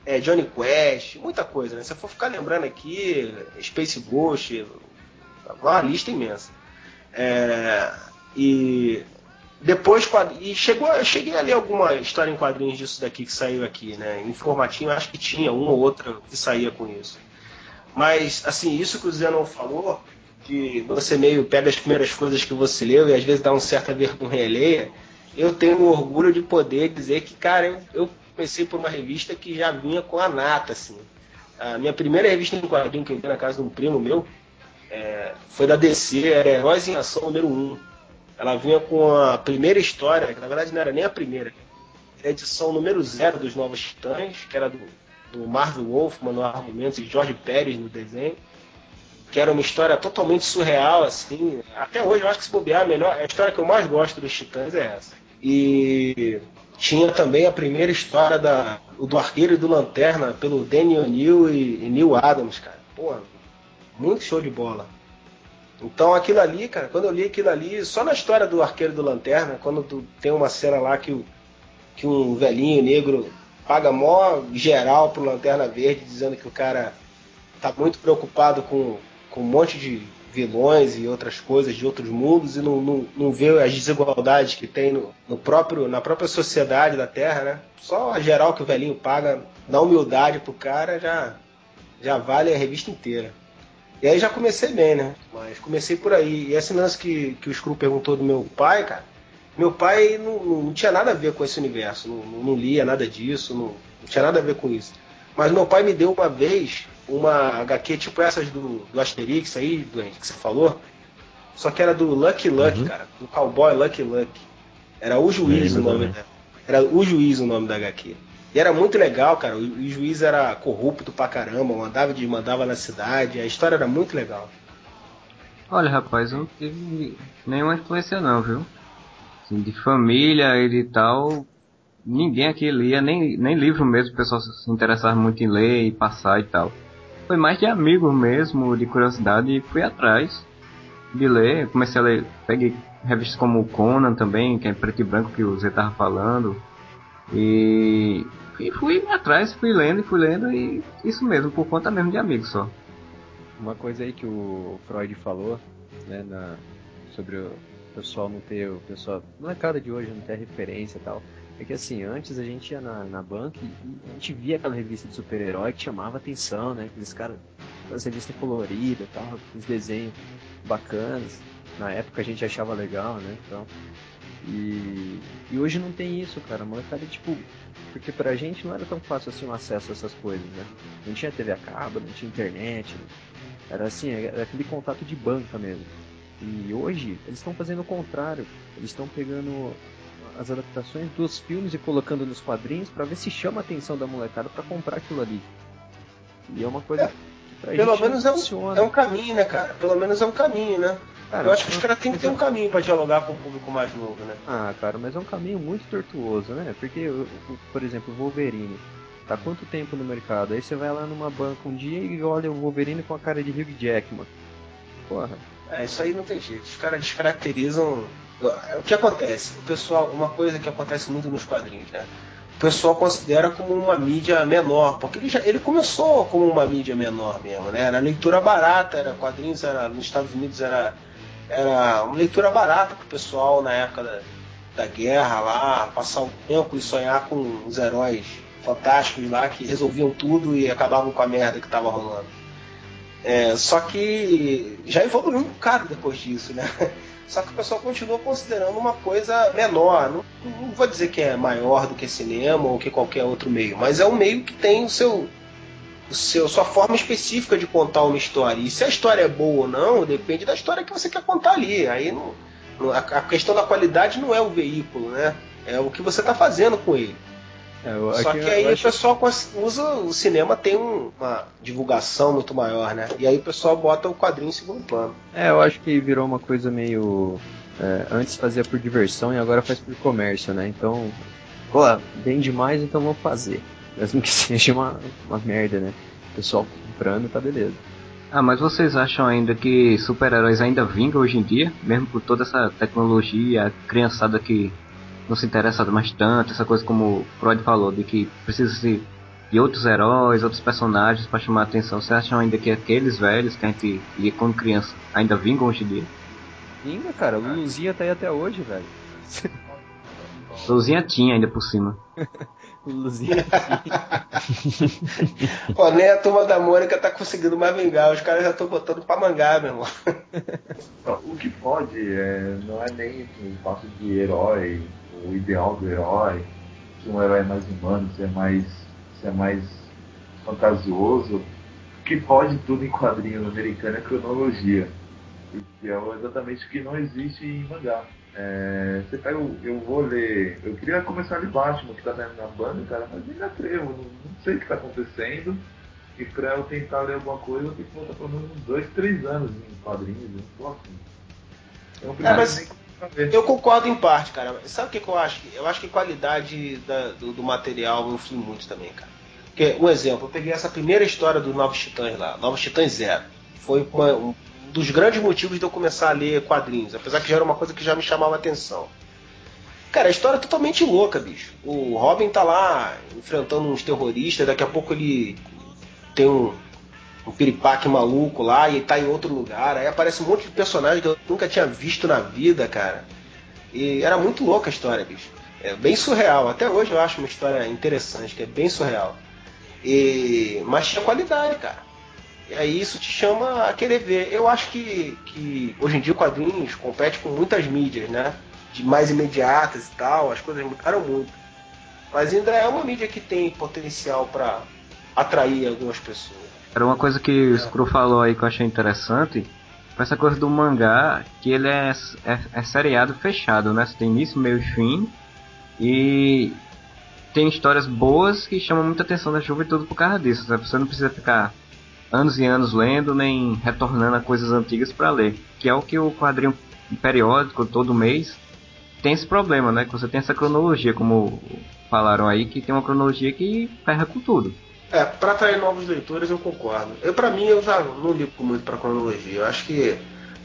É, Johnny Quest, muita coisa, né? Se eu for ficar lembrando aqui, Space Ghost, uma lista imensa. É, e depois e chegou, eu cheguei a ler alguma história em quadrinhos disso daqui que saiu aqui, né? Em formatinho, acho que tinha uma ou outra que saía com isso. Mas, assim, isso que o Zenon falou, que você meio pega as primeiras coisas que você leu e às vezes dá uma certa vergonha alheia, eu tenho orgulho de poder dizer que, cara, eu, eu comecei por uma revista que já vinha com a nata, assim. A minha primeira revista em quadrinho que eu vi na casa de um primo meu é, foi da DC, era Heróis em Ação número 1. Ela vinha com a primeira história, que na verdade não era nem a primeira, era a edição número 0 dos Novos Titãs, que era do, do Marvel Wolfman no argumento e George Pérez no desenho, que era uma história totalmente surreal, assim. Até hoje eu acho que se bobear, a, melhor, a história que eu mais gosto dos Titãs é essa. E tinha também a primeira história da, do Arqueiro e do Lanterna pelo Danny O'Neill e, e Neil Adams, cara. Pô, muito show de bola. Então aquilo ali, cara, quando eu li aquilo ali, só na história do Arqueiro do Lanterna, quando tu tem uma cena lá que, o, que um velhinho negro paga mó geral pro Lanterna Verde, dizendo que o cara tá muito preocupado com, com um monte de vilões e outras coisas de outros mundos e não, não, não vê as desigualdades que tem no, no, próprio, na própria sociedade da Terra, né? Só a geral que o velhinho paga na humildade pro cara já, já vale a revista inteira. E aí já comecei bem, né? Mas comecei por aí. E esse lance que, que o Screw perguntou do meu pai, cara, meu pai não, não tinha nada a ver com esse universo, não, não lia nada disso, não, não, tinha nada a ver com isso. Mas meu pai me deu uma vez uma HQ tipo essas do, do Asterix aí, doente, que você falou, só que era do Lucky Luck, uhum. cara, do Cowboy Lucky Luck. Era o juiz o nome da, Era o juiz o nome da HQ. E era muito legal, cara. O, o juiz era corrupto pra caramba, mandava de mandava na cidade. A história era muito legal. Olha, rapaz, eu não tive nenhuma influência não, viu? Assim, de família e tal, ninguém aqui lia, nem, nem livro mesmo, o pessoal se interessava muito em ler e passar e tal. Foi mais de amigo mesmo, de curiosidade, e fui atrás de ler. Comecei a ler, peguei revistas como o Conan também, que é preto e branco que o Zé tava falando. E e fui atrás, fui lendo e fui lendo e isso mesmo, por conta mesmo de amigos só. Uma coisa aí que o Freud falou, né, na, sobre o pessoal não ter, o pessoal, molecada de hoje não ter referência e tal, é que assim, antes a gente ia na, na banca e, a gente via aquela revista de super-herói que chamava atenção, né, aqueles caras, aquelas revistas coloridas e tal, aqueles desenhos bacanas, na época a gente achava legal, né, então... E, e hoje não tem isso, cara. A molecada, tipo, porque pra gente não era tão fácil assim o acesso a essas coisas, né? Não tinha TV a cabo, não tinha internet. Era assim, era aquele contato de banca mesmo. E hoje eles estão fazendo o contrário. Eles estão pegando as adaptações dos filmes e colocando nos quadrinhos para ver se chama a atenção da molecada para comprar aquilo ali. E é uma coisa é, que pra pelo gente menos é um, é um caminho, né, cara? Pelo menos é um caminho, né? Cara, eu acho que os caras têm que ter um caminho para dialogar com o público mais novo, né? Ah, cara, mas é um caminho muito tortuoso, né? Porque, por exemplo, o Wolverine tá quanto tempo no mercado? Aí você vai lá numa banca um dia e olha o Wolverine com a cara de Hugh Jackman. Porra. É, isso aí não tem jeito. Os caras descaracterizam. O que acontece? O pessoal, uma coisa que acontece muito nos quadrinhos, né? O pessoal considera como uma mídia menor, porque ele, já, ele começou como uma mídia menor mesmo, né? Era leitura barata, era quadrinhos, era, nos Estados Unidos era era uma leitura barata para o pessoal na época da, da guerra lá, passar um tempo e sonhar com os heróis fantásticos lá que resolviam tudo e acabavam com a merda que estava rolando. É, só que já evoluiu um bocado depois disso, né? Só que o pessoal continua considerando uma coisa menor. Não, não vou dizer que é maior do que cinema ou que qualquer outro meio, mas é um meio que tem o seu, o seu, sua forma específica de contar uma história. E se a história é boa ou não, depende da história que você quer contar ali. Aí não, a, a questão da qualidade não é o veículo, né? É o que você está fazendo com ele. É, eu, Só que aí o pessoal usa. O cinema tem um, uma divulgação muito maior, né? E aí o pessoal bota o quadrinho em segundo plano. É, eu acho que virou uma coisa meio. É, antes fazia por diversão e agora faz por comércio, né? Então, pô, bem demais, então vamos fazer. Mesmo que seja uma, uma merda, né? O pessoal comprando, tá beleza. Ah, mas vocês acham ainda que super-heróis ainda vingam hoje em dia? Mesmo com toda essa tecnologia, a criançada que não se interessa mais tanto, essa coisa como o Freud falou, de que precisa de outros heróis, outros personagens para chamar a atenção. Vocês acham ainda que aqueles velhos que a gente lia quando criança ainda vingam hoje em dia? Vinga, cara. O Luluzinha tá aí até hoje, velho. Luluzinha tinha ainda por cima. Luzinha. Pô, nem a turma da Mônica tá conseguindo mais vingar, os caras já estão botando pra mangar, meu irmão. o que pode é, não é nem o fato de herói, o ideal do herói, se um herói é mais humano, se é mais, se é mais fantasioso. O que pode tudo em quadrinhos americano é cronologia. Que é exatamente o que não existe em mangá. É, você pega, eu vou ler. Eu queria começar ali Batman, que tá na banda, cara, mas ainda trevo, não, não sei o que tá acontecendo. E pra eu tentar ler alguma coisa, eu tenho que voltar pelo menos uns dois, três anos em quadrinhos, não tô assim. Eu, é, mas eu concordo em parte, cara. Sabe o que, que, eu acho? Eu acho que a qualidade da, do, do, material influi muito também, cara. Porque, um exemplo, eu peguei essa primeira história do Novos Titãs lá, Novos Titãs Zero. Foi uma, um, dos grandes motivos de eu começar a ler quadrinhos, apesar que já era uma coisa que já me chamava atenção. Cara, a história é totalmente louca, bicho. O Robin tá lá enfrentando uns terroristas, daqui a pouco ele tem um, um piripaque maluco lá e tá em outro lugar. Aí aparece um monte de personagens que eu nunca tinha visto na vida, cara. E era muito louca a história, bicho. É bem surreal. Até hoje eu acho uma história interessante, que é bem surreal. E... Mas tinha qualidade, cara. E aí isso te chama a querer ver. Eu acho que, que hoje em dia o quadrinhos compete com muitas mídias, né? De mais imediatas e tal, as coisas mudaram muito. Mas ainda é uma mídia que tem potencial para atrair algumas pessoas. Era uma coisa que o Screw falou aí que eu achei interessante. Essa coisa do mangá, que ele é, é, é seriado fechado, né? Você tem início, meio e fim. E tem histórias boas que chamam muita atenção da juventude por causa disso. Né? Você não precisa ficar anos e anos lendo, nem retornando a coisas antigas para ler. Que é o que o quadrinho periódico, todo mês, tem esse problema, né? Que você tem essa cronologia, como falaram aí, que tem uma cronologia que ferra com tudo. É, para atrair novos leitores eu concordo. Eu, para mim, eu já não ligo muito para cronologia. Eu acho que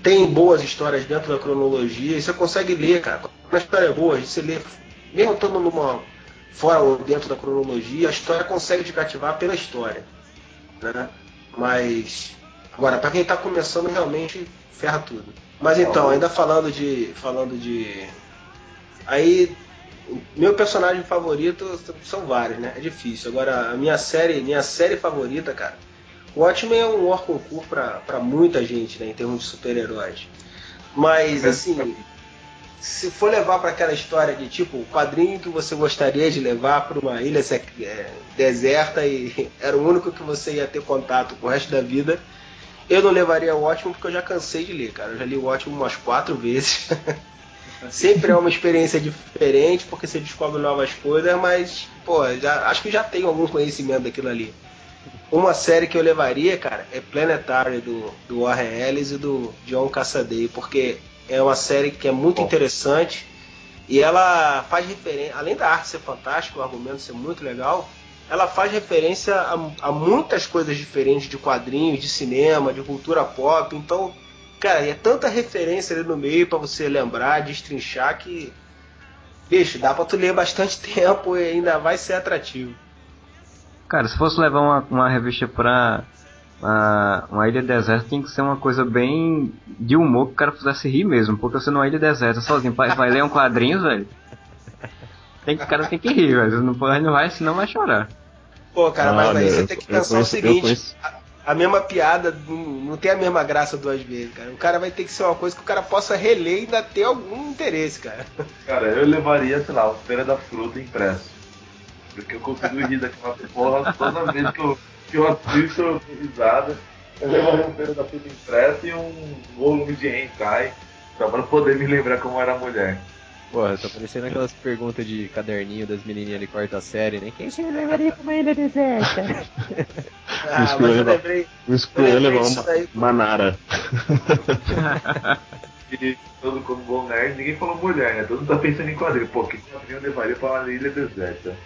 tem boas histórias dentro da cronologia e você consegue ler, cara. Quando a história é boa, você lê, mesmo estando numa fora ou dentro da cronologia, a história consegue te cativar pela história, né? Mas agora para quem está começando realmente ferra tudo. Mas então, ainda falando de falando de aí meu personagem favorito são vários, né? É difícil. Agora a minha série, minha série favorita, cara, o Watchmen é um concurso para muita gente, né, em termos de super-heróis. Mas assim, se for levar para aquela história de tipo o quadrinho que você gostaria de levar para uma ilha é, deserta e era o único que você ia ter contato com o resto da vida, eu não levaria o ótimo porque eu já cansei de ler, cara. Eu já li o ótimo umas quatro vezes. Sempre é uma experiência diferente porque você descobre novas coisas, mas pô, já, acho que já tenho algum conhecimento daquilo ali. uma série que eu levaria, cara, é Planetary do, do Warren Ellis e do John Cassaday, porque é uma série que é muito interessante e ela faz referência, além da arte ser fantástica, o argumento ser muito legal, ela faz referência a, a, muitas coisas diferentes de quadrinhos, de cinema, de cultura pop. Então, cara, é tanta referência ali no meio para você lembrar, destrinchar que, bicho, dá pra tu ler bastante tempo e ainda vai ser atrativo. Cara, se fosse levar uma, uma revista pra uma, uma ilha deserta, tem que ser uma coisa bem de humor que o cara fizesse rir mesmo. Porque você numa ilha deserta sozinho, vai, vai ler um quadrinho, velho. Tem que, o cara tem que rir, velho. Não, não vai, senão vai chorar. Pô, cara, mas aí você tem que pensar conheço, o seguinte: a, a, mesma piada não, não, tem a mesma graça duas vezes, cara. O cara vai ter que ser uma coisa que o cara possa reler e ainda ter algum interesse, cara. Cara, eu levaria, sei lá, o Feira da Fruta impresso. Porque eu consigo rir daquela porra toda vez que eu, que eu assisto, eu dou risada. Eu levaria um Feira da Fruta impresso e um volume de hentai, só pra poder me lembrar como era a mulher. Porra, tá parecendo aquelas perguntas de caderninho das menininhas de quarta série, né? Quem se levaria pra uma ilha deserta? ah, mas eu lembrei. O Screw levou uma Manara. e todo como bom nerd, ninguém falou mulher, né? Todo mundo tá pensando em quadrinho. Pô, que quadrinho levaria pra uma ilha deserta?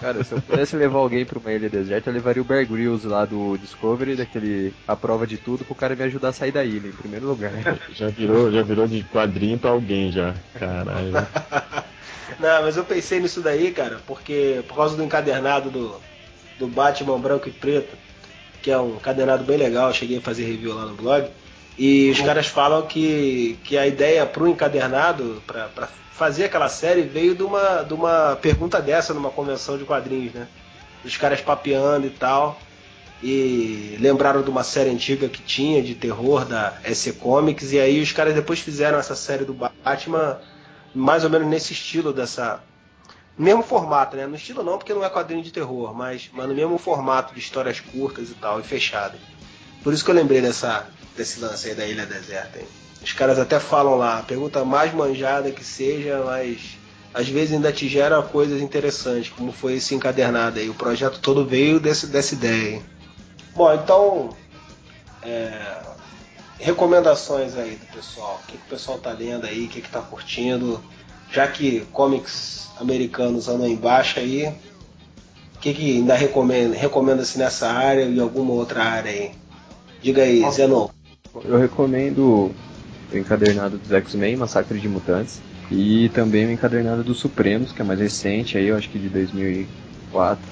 Cara, se eu pudesse levar alguém pra uma ilha deserta, eu levaria o Bear Grylls lá do Discovery, daquele A Prova de Tudo, pro cara me ajudar a sair da ilha, em primeiro lugar. Já virou, já virou de quadrinho pra alguém já. Caralho. Não, mas eu pensei nisso daí, cara, porque por causa do encadernado do, do Batman branco e preto, que é um encadernado bem legal, cheguei a fazer review lá no blog. E os caras falam que, que a ideia pro encadernado, pra, pra fazer aquela série veio de uma, de uma pergunta dessa numa convenção de quadrinhos, né? Os caras papeando e tal. E lembraram de uma série antiga que tinha de terror da SC Comics. E aí os caras depois fizeram essa série do Batman mais ou menos nesse estilo dessa. Mesmo formato, né? No estilo não, porque não é quadrinho de terror, mas, mas no mesmo formato de histórias curtas e tal, e fechado. Por isso que eu lembrei dessa, desse lance aí da Ilha Deserta. Hein? Os caras até falam lá, a pergunta mais manjada que seja, mas às vezes ainda te gera coisas interessantes, como foi esse encadernado aí. O projeto todo veio desse, dessa ideia. Bom, então. É, recomendações aí do pessoal. O que, que o pessoal tá lendo aí, o que, que tá curtindo. Já que comics americanos andam em baixa aí, o que, que ainda recomenda, recomenda-se nessa área e alguma outra área aí? Diga aí, Zenon. Eu recomendo o encadernado dos X-Men, Massacre de Mutantes, e também o encadernado dos Supremos, que é mais recente, aí eu acho que de 2004,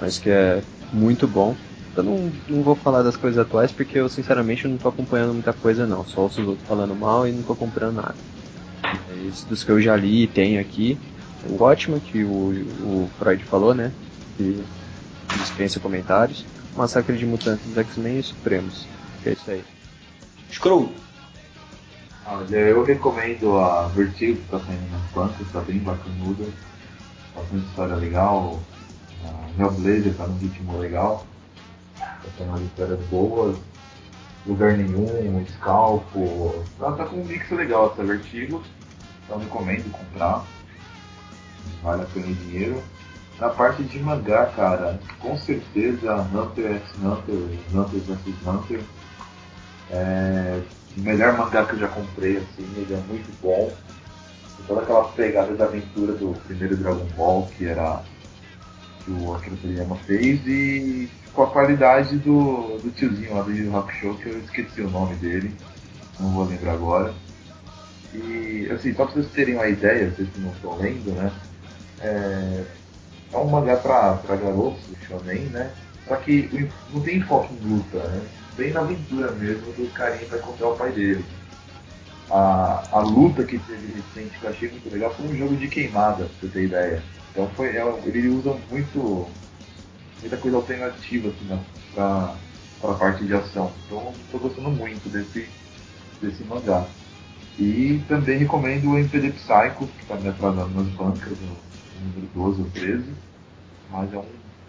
mas que é muito bom. Eu não, não vou falar das coisas atuais porque eu sinceramente não estou acompanhando muita coisa não, só os outros falando mal e não estou comprando nada. Mas dos que eu já li e tenho aqui, o ótimo que o, o Freud falou, né? Que dispensa comentários. Massacre de Mutantes X-Men e Supremos. É isso aí. Screw. Olha, eu recomendo a Vertigo, que está saindo nas bancas, está bem bacanuda, bastante história legal. A Hellblazer está num ritmo legal, está saindo histórias boas, lugar nenhum, escalpo. Ela tá com um mix legal essa Vertigo, então recomendo comprar. Vale a pena o dinheiro. Na parte de mangá, cara, com certeza Hunter x Hunter, Hunter vs Hunter. É, o melhor mangá que eu já comprei, assim, ele é muito bom. toda aquela pegada da aventura do primeiro Dragon Ball, que era que o Akira Toriyama fez, e com a qualidade do, do tiozinho lá do Yu Hakusho, que eu esqueci o nome dele, não vou lembrar agora. E, assim, só pra vocês terem uma ideia, vocês que não estão lendo, né? É, é um mangá pra, pra garotos, shonen, né? Só que não tem foco em luta, né? Bem na aventura mesmo do carinha para encontrar o pai dele. A, a luta que teve recente que eu achei muito legal foi um jogo de queimada, pra você ter ideia. Então foi, é, ele usa muito muita coisa alternativa assim, né, pra, pra parte de ação. Então estou gostando muito desse, desse mangá. E também recomendo o MPD Psycho, que está me atrasando nas bancas, no número 12 ou 13. Mas é um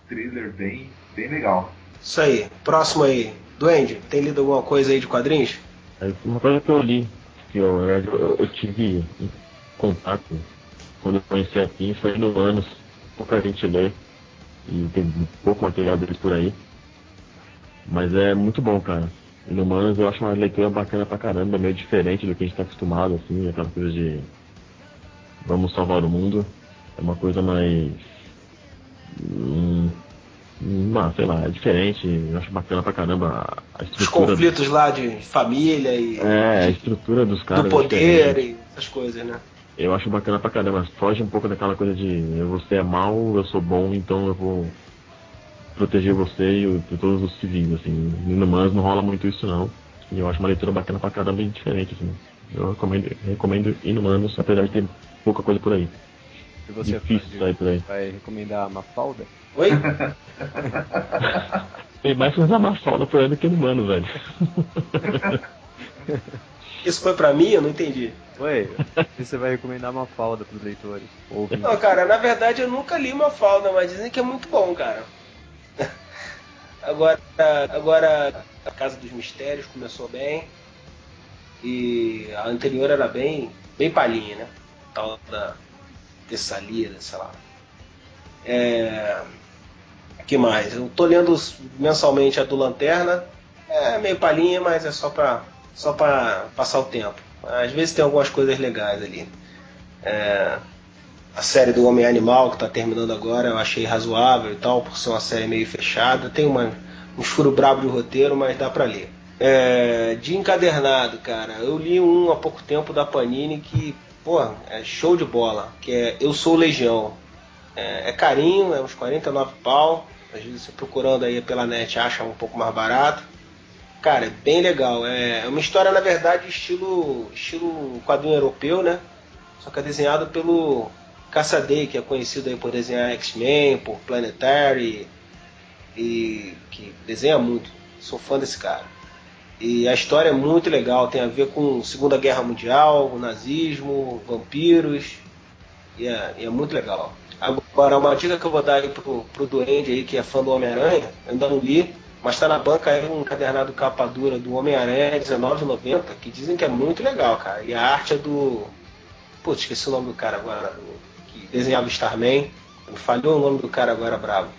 thriller bem, bem legal. Isso aí. Próximo aí. Duende, tem lido alguma coisa aí de quadrinhos? É, uma coisa que eu li, que eu, eu, eu tive contato quando eu conheci aqui, foi no anos, pouca gente lê, e tem pouco material deles por aí. Mas é muito bom, cara. Inumanos eu acho uma leitura bacana pra caramba, meio diferente do que a gente tá acostumado, assim, aquela coisa de vamos salvar o mundo. É uma coisa mais. Hum, ah, sei lá, é diferente, eu acho bacana pra caramba a Os estrutura. conflitos lá de família e É, a estrutura dos caras. do é poder diferente. e essas coisas, né? Eu acho bacana pra caramba. Foge um pouco daquela coisa de você é mal, eu sou bom, então eu vou proteger você e, o- e todos os civis, assim. No Inumanos não rola muito isso não. E eu acho uma leitura bacana pra caramba e diferente, assim. Eu recomendo, recomendo Inumanos, apesar de ter pouca coisa por aí. E você, Difícil por aí. vai recomendar a Mafalda? Oi? Tem mais coisa mais falta por aí do que Inumanos, velho. Isso foi pra mim? Eu não entendi. Oi, e você vai recomendar a Mafalda pros leitores? Ouvintes? Não, cara, na verdade eu nunca li uma falda, mas dizem que é muito bom, cara. Agora, agora a Casa dos Mistérios começou bem. E a anterior era bem, bem palhinha, né? Tal da Tessalia, sei lá. É... que mais? Eu tô lendo mensalmente a do Lanterna. É meio palhinha, mas é só pra, só pra passar o tempo. Às vezes tem algumas coisas legais ali. É, a série do Homem Animal, que está terminando agora, eu achei razoável e tal, por ser uma série meio fechada. Tem uma, um furo brabo de roteiro, mas dá pra ler. É, de encadernado, cara, eu li um há pouco tempo da Panini que, pô, é show de bola, que é Eu Sou Legião. É, é carinho, é uns 49 pau. Às vezes você procurando aí pela net acha um pouco mais barato. Cara, é bem legal. É uma história, na verdade, estilo, estilo quadrinho europeu, né? Só que é desenhado pelo Cassaday, que é conhecido aí por desenhar X-Men, por Planetary, e que desenha muito. Sou fã desse cara. E a história é muito legal, tem a ver com Segunda Guerra Mundial, o nazismo, vampiros, e é, e é muito legal. Agora, uma dica que eu vou dar aí pro, pro Duende aí, que é fã do Homem-Aranha, ainda não li, mas tá na banca aí um cadernado capa dura do Homem-Aranha R$19,90, que dizem que é muito legal, cara. E a arte é do. Putz, esqueci o nome do cara agora, do- que desenhava Starman. Falhou o nome do cara agora, bravo.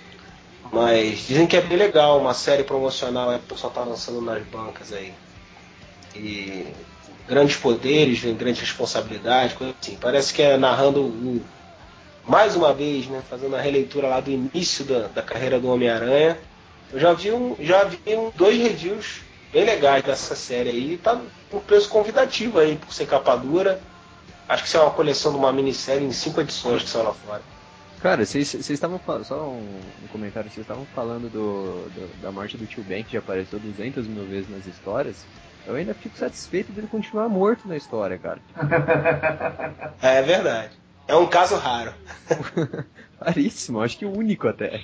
Mas dizem que é bem legal, uma série promocional que o pessoal tá lançando nas bancas aí. E grandes poderes, vem grande responsabilidade, coisa assim. Parece que é narrando mais uma vez, né, fazendo a releitura lá do início da, da carreira do Homem-Aranha. Eu já vi, um, já vi um, dois reviews bem legais dessa série aí, tá com preço convidativo aí por ser capa dura. Acho que isso é uma coleção de uma minissérie em cinco edições que saiu lá fora. Cara, vocês estavam falando, só um, um comentário, vocês estavam falando do, do- da morte do tio Ben, que já apareceu 200 mil vezes nas histórias. Eu ainda fico satisfeito dele continuar morto na história, cara. É verdade. É um caso raro. Raríssimo, acho que o único até.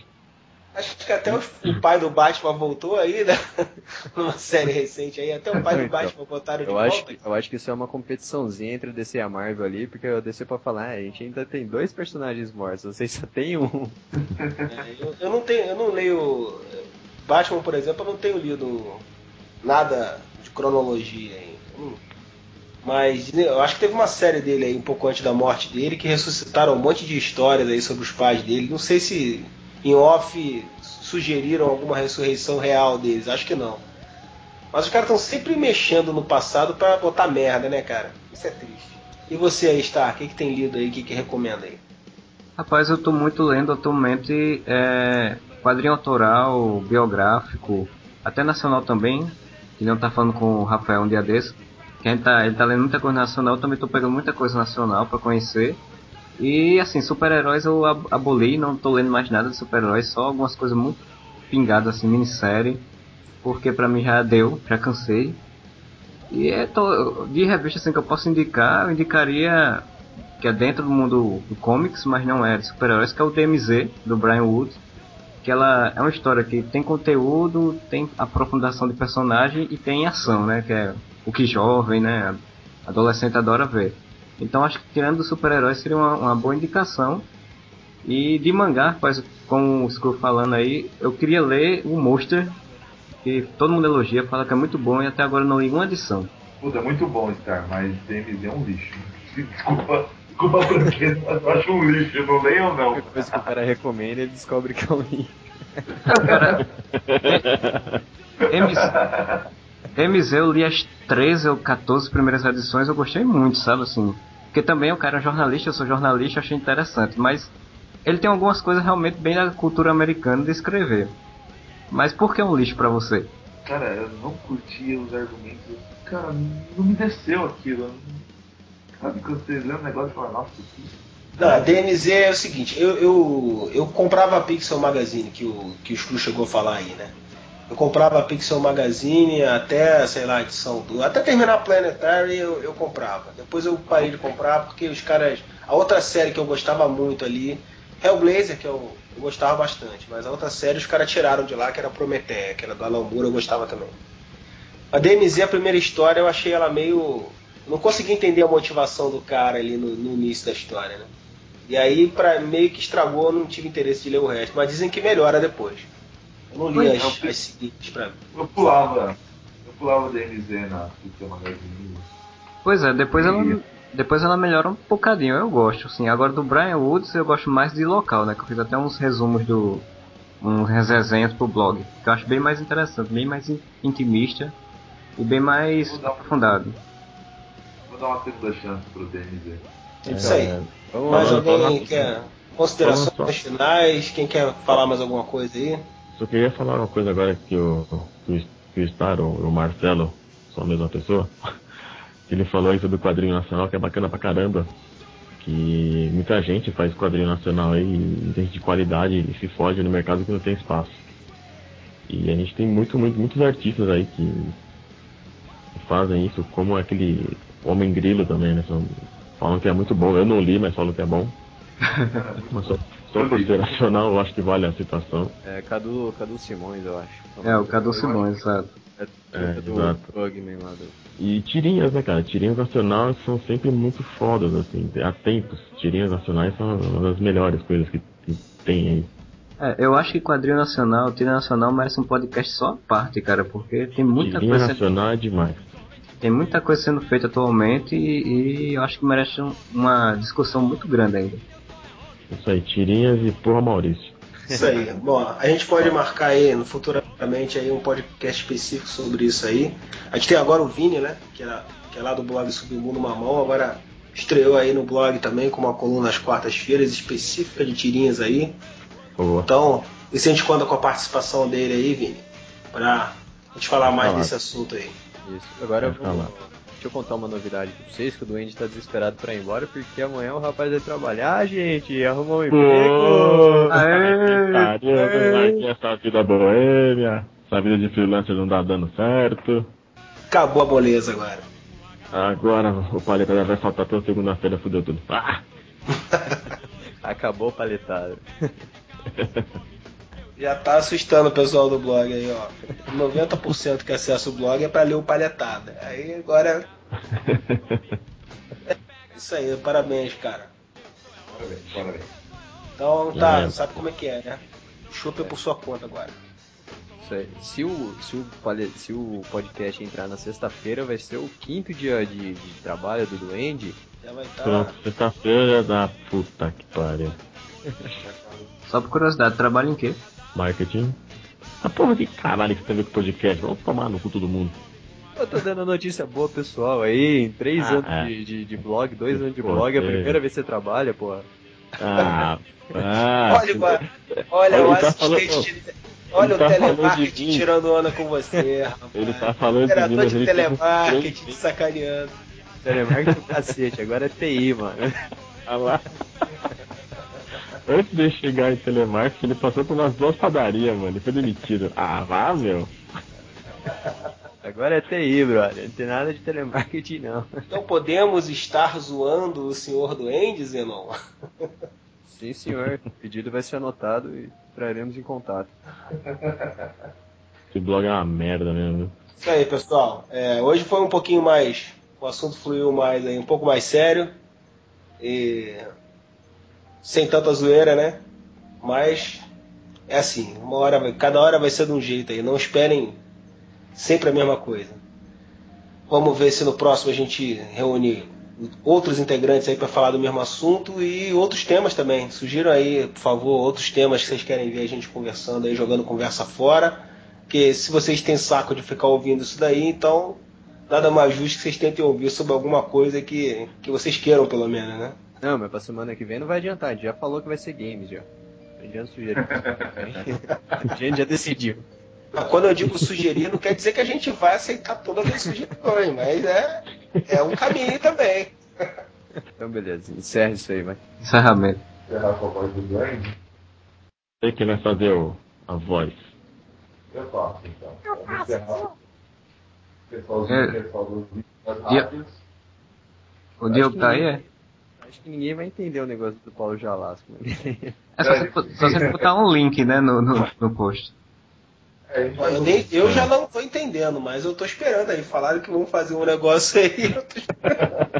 Acho que até o pai do Batman voltou aí, né? Numa série recente aí. Até o pai do Então, Batman botaram de Eu volta. acho, que, eu acho que isso é uma competiçãozinha entre a DC e a Marvel ali, porque a DC pode falar, ah, a gente ainda tem dois personagens mortos, vocês só tem um. É, eu, eu não tenho, eu não leio Batman, por exemplo, eu não tenho lido nada de cronologia não- Mas eu acho que teve uma série dele aí um pouco antes da morte dele que ressuscitaram um monte de histórias aí sobre os pais dele. Não sei se em off sugeriram alguma ressurreição real deles, acho que não. Mas os caras estão sempre mexendo no passado pra botar merda, né, cara? Isso é triste. E você aí, Star, o que, que tem lido aí? O que, que recomenda aí? Rapaz, eu tô muito lendo atualmente é, quadrinho autoral, biográfico, até nacional também, que não tá falando com o Rafael um dia desse, que a gente tá, ele tá lendo muita coisa nacional, eu também tô pegando muita coisa nacional pra conhecer. E assim, super-heróis eu ab- aboli, não tô lendo mais nada de super-heróis, só algumas coisas muito pingadas assim, minissérie, porque pra mim já deu, já cansei. E é de revista assim que eu posso indicar, eu indicaria que é dentro do mundo do comics, mas não é de super-heróis, que é o DMZ, do Brian Wood. Que ela é uma história que tem conteúdo, tem aprofundação de personagem e tem ação, né? Que é o que jovem, né? Adolescente adora ver. Então acho que tirando dos super-heróis seria uma, uma boa indicação. E de mangá, como o Screw falando aí, eu queria ler o Monster, que todo mundo elogia, fala que é muito bom e até agora não li uma edição. Puta, é muito bom, Star, mas DMZ é um lixo. Desculpa, desculpa a franqueza, mas eu acho um lixo. Eu não leio ou não? Depois que o cara recomenda, ele descobre que é um lixo. Cara, MZ, MZ eu li as 13 ou 14 primeiras edições, eu gostei muito, sabe assim. Porque também o cara é jornalista, eu sou jornalista, achei interessante, mas ele tem algumas coisas realmente bem da cultura americana de escrever. Mas por que é um lixo para você? Cara, eu não curtia os argumentos. Cara, não me desceu aquilo. Sabe quando você lê um negócio e fala, nossa, que. Não, a DMZ é o seguinte, eu, eu, eu comprava a Pixel Magazine, que o, que o Screw chegou a falar aí, né? Eu comprava a Pixel Magazine até, sei lá, edição do. Até terminar a Planetary eu, eu comprava. Depois eu parei de comprar porque os caras. A outra série que eu gostava muito ali, Hellblazer, que eu, eu gostava bastante, mas a outra série os caras tiraram de lá, que era Prometheia, que era do Alan Moore, eu gostava também. A DMZ, a primeira história, eu achei ela meio. Não consegui entender a motivação do cara ali no, no início da história, né? E aí, pra, meio que estragou, eu não tive interesse de ler o resto. Mas dizem que melhora depois. Eu não li as, as seguintes pra mim. Eu pulava. Eu pulava DMZ na Pixel Magazine. Pois é, depois ela, depois ela melhora um bocadinho, eu gosto, assim. Agora do Brian Woods eu gosto mais de local, né? Que eu fiz até uns resumos do. uns resenhas pro blog. Que eu acho bem mais interessante, bem mais intimista e bem mais Vou aprofundado. Vou dar uma segunda chance pro DMZ. É isso aí. Vamos Mais lá. alguém quer considerações finais? Quem quer falar mais alguma coisa aí? Só queria falar uma coisa agora que o, que o, o Star, o, o Marcelo, são a mesma pessoa, que ele falou isso do quadrinho nacional, que é bacana pra caramba. Que muita gente faz quadrinho nacional aí, gente de qualidade, e se foge no mercado que não tem espaço. E a gente tem muito, muito, muitos artistas aí que, que fazem isso, como aquele Homem Grilo também, né? São- falam que é muito bom. Eu não li, mas falam que é bom. Mas só, só por ser nacional, eu acho que vale a citação. É, Cadu, Cadu Simões, eu acho. É, o Cadu Simões, sabe? É, É, do exato. Bugman lá do. E tirinhas, né, cara? Tirinhas nacionais são sempre muito fodas, assim. Há tempos. Tirinhas nacionais são uma das melhores coisas que, tem aí. É, eu acho que quadrinho nacional, tira nacional merece um podcast só à parte, cara, porque tem muita Tirinha coisa sendo, nacional é demais. tem muita coisa sendo feita atualmente e, e eu acho que merece um- uma discussão muito grande ainda. Isso aí, tirinhas e porra Maurício. Isso aí. Bom, a gente pode marcar aí no futuramente aí um podcast específico sobre isso aí. A gente tem agora o Vini, né? Que é, que é lá do blog Submundo Mamão, agora estreou aí no blog também com uma coluna às quartas-feiras específica de tirinhas aí. Boa. Então, e se a gente conta com a participação dele aí, Vini, pra gente falar mais desse assunto aí. Isso. Agora eu vou. Deixa eu contar uma novidade pra vocês, que o Duende tá desesperado pra ir embora, porque amanhã o rapaz vai trabalhar, gente, arrumou um emprego. Aê! Caramba, essa vida boêmia. Essa vida de freelancer não tá dando certo. Acabou a moleza agora. Agora o paleta já vai faltar toda segunda-feira, fudeu tudo. Ah! Acabou o paletado. Já tá assustando o pessoal do blog aí, ó. 90% que acessa o blog é pra ler o palhetada. Aí agora. Isso aí, parabéns, cara. Parabéns, parabéns. Então tá, É. sabe como é que é, né? Chupa por sua conta agora. Isso aí. Se o, se o, se o podcast entrar na sexta-feira, vai ser o quinto dia de, de trabalho do Duende. Já vai estar. Pronto, sexta-feira da puta que pariu. Só por curiosidade, trabalha em quê? Marketing. A porra de caralho que tem a ver com podcast. Vamos tomar no cu todo mundo. Eu tô dando notícia boa, pessoal, aí, em três Ah, anos é. de, de, de blog, dois anos de blog, é a é. primeira vez que você trabalha, porra. Ah, ah, Olha, olha Ele o tá assistente falando- de. Olha o tá telemarketing tirando onda com você, rapaz. Ele tá falando de mim, de telemarketing te sacaneando. Telemarketing do cacete, agora é TI, mano. Ah lá. Antes de chegar em telemarketing, ele passou por umas duas padarias, mano. Ele foi demitido. Ah, vá, meu. Agora é TI, brother. Não tem nada de telemarketing, não. Então podemos estar zoando o senhor do Andy, Zenon? Sim, senhor. O pedido vai ser anotado e entraremos em contato. Esse blog é uma merda mesmo. Isso aí, pessoal. É, hoje foi um pouquinho mais. O assunto fluiu mais aí, um pouco mais sério. E. Sem tanta zoeira, né? Mas. É assim, uma hora, cada hora vai ser de um jeito aí. Não esperem sempre a mesma coisa. Vamos ver se no próximo a gente reúne outros integrantes aí para falar do mesmo assunto e outros temas também. Sugiram aí, por favor, outros temas que vocês querem ver a gente conversando aí, jogando conversa fora. Porque se vocês têm saco de ficar ouvindo isso daí, então nada mais justo que vocês tentem ouvir sobre alguma coisa que, que vocês queiram, pelo menos, né? Não, mas pra semana que vem não vai adiantar. A gente já falou que vai ser games já. Não adianta sugerir. a gente já decidiu. Quando eu digo sugerir, não quer dizer que a gente vai aceitar todas as sugestões, mas é, é um caminho também. Então, beleza. Encerra isso aí, vai. Encerramento. Encerrar com a voz do Glenn? Sei que vai fazer o, a voz. Eu faço, então. Vamos encerrar. Pessoalzinho, É. pessoal dos das E- rádios. O Diogo tá aí, é? Acho que ninguém vai entender o negócio do Paulo Jalasco. Né? É só você, só você botar um link, né, no, no, no post. É, Eu, nem- eu já não tô entendendo, mas eu tô esperando aí. Falaram que vão fazer um negócio aí. Eu tô esperando.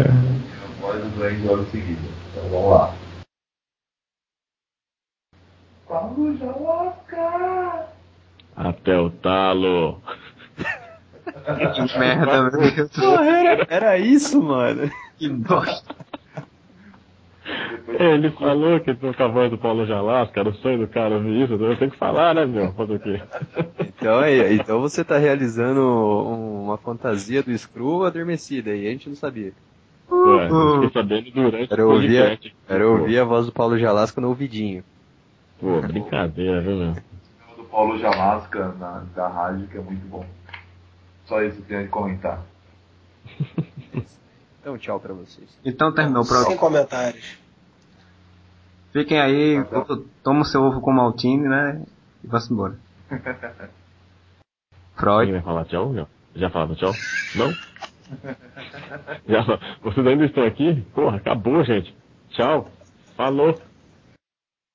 A voz do Glenn logo em seguida. Então vamos lá. Paulo Jalasca! Até o talo. Que merda, meu Deus. Porra, era, era isso, mano. Que bosta. Depois Ele falou que com a voz do Paulo Jalasca, era o sonho do cara ouvir isso, eu tenho que falar, né, meu? Fazer o quê? Então, é, então você tá realizando um- uma fantasia do Screw adormecida e a gente não sabia. Ué, eu fiquei sabendo durante Era o ouvir, era ouvir a voz do Paulo Jalasco no ouvidinho. Pô, brincadeira, viu, meu? o do Paulo Jalasca na, da rádio, que é muito bom. Só isso que eu comentar. Então, tchau pra vocês. Então terminou o Sem programa. comentários. Fiquem aí, toma o seu ovo com maltine, né? E vá-se embora. Quem Freud. vai falar tchau? Já, já falaram tchau? Não? Já, vocês ainda estão aqui? Porra, acabou, gente. Tchau. Falou.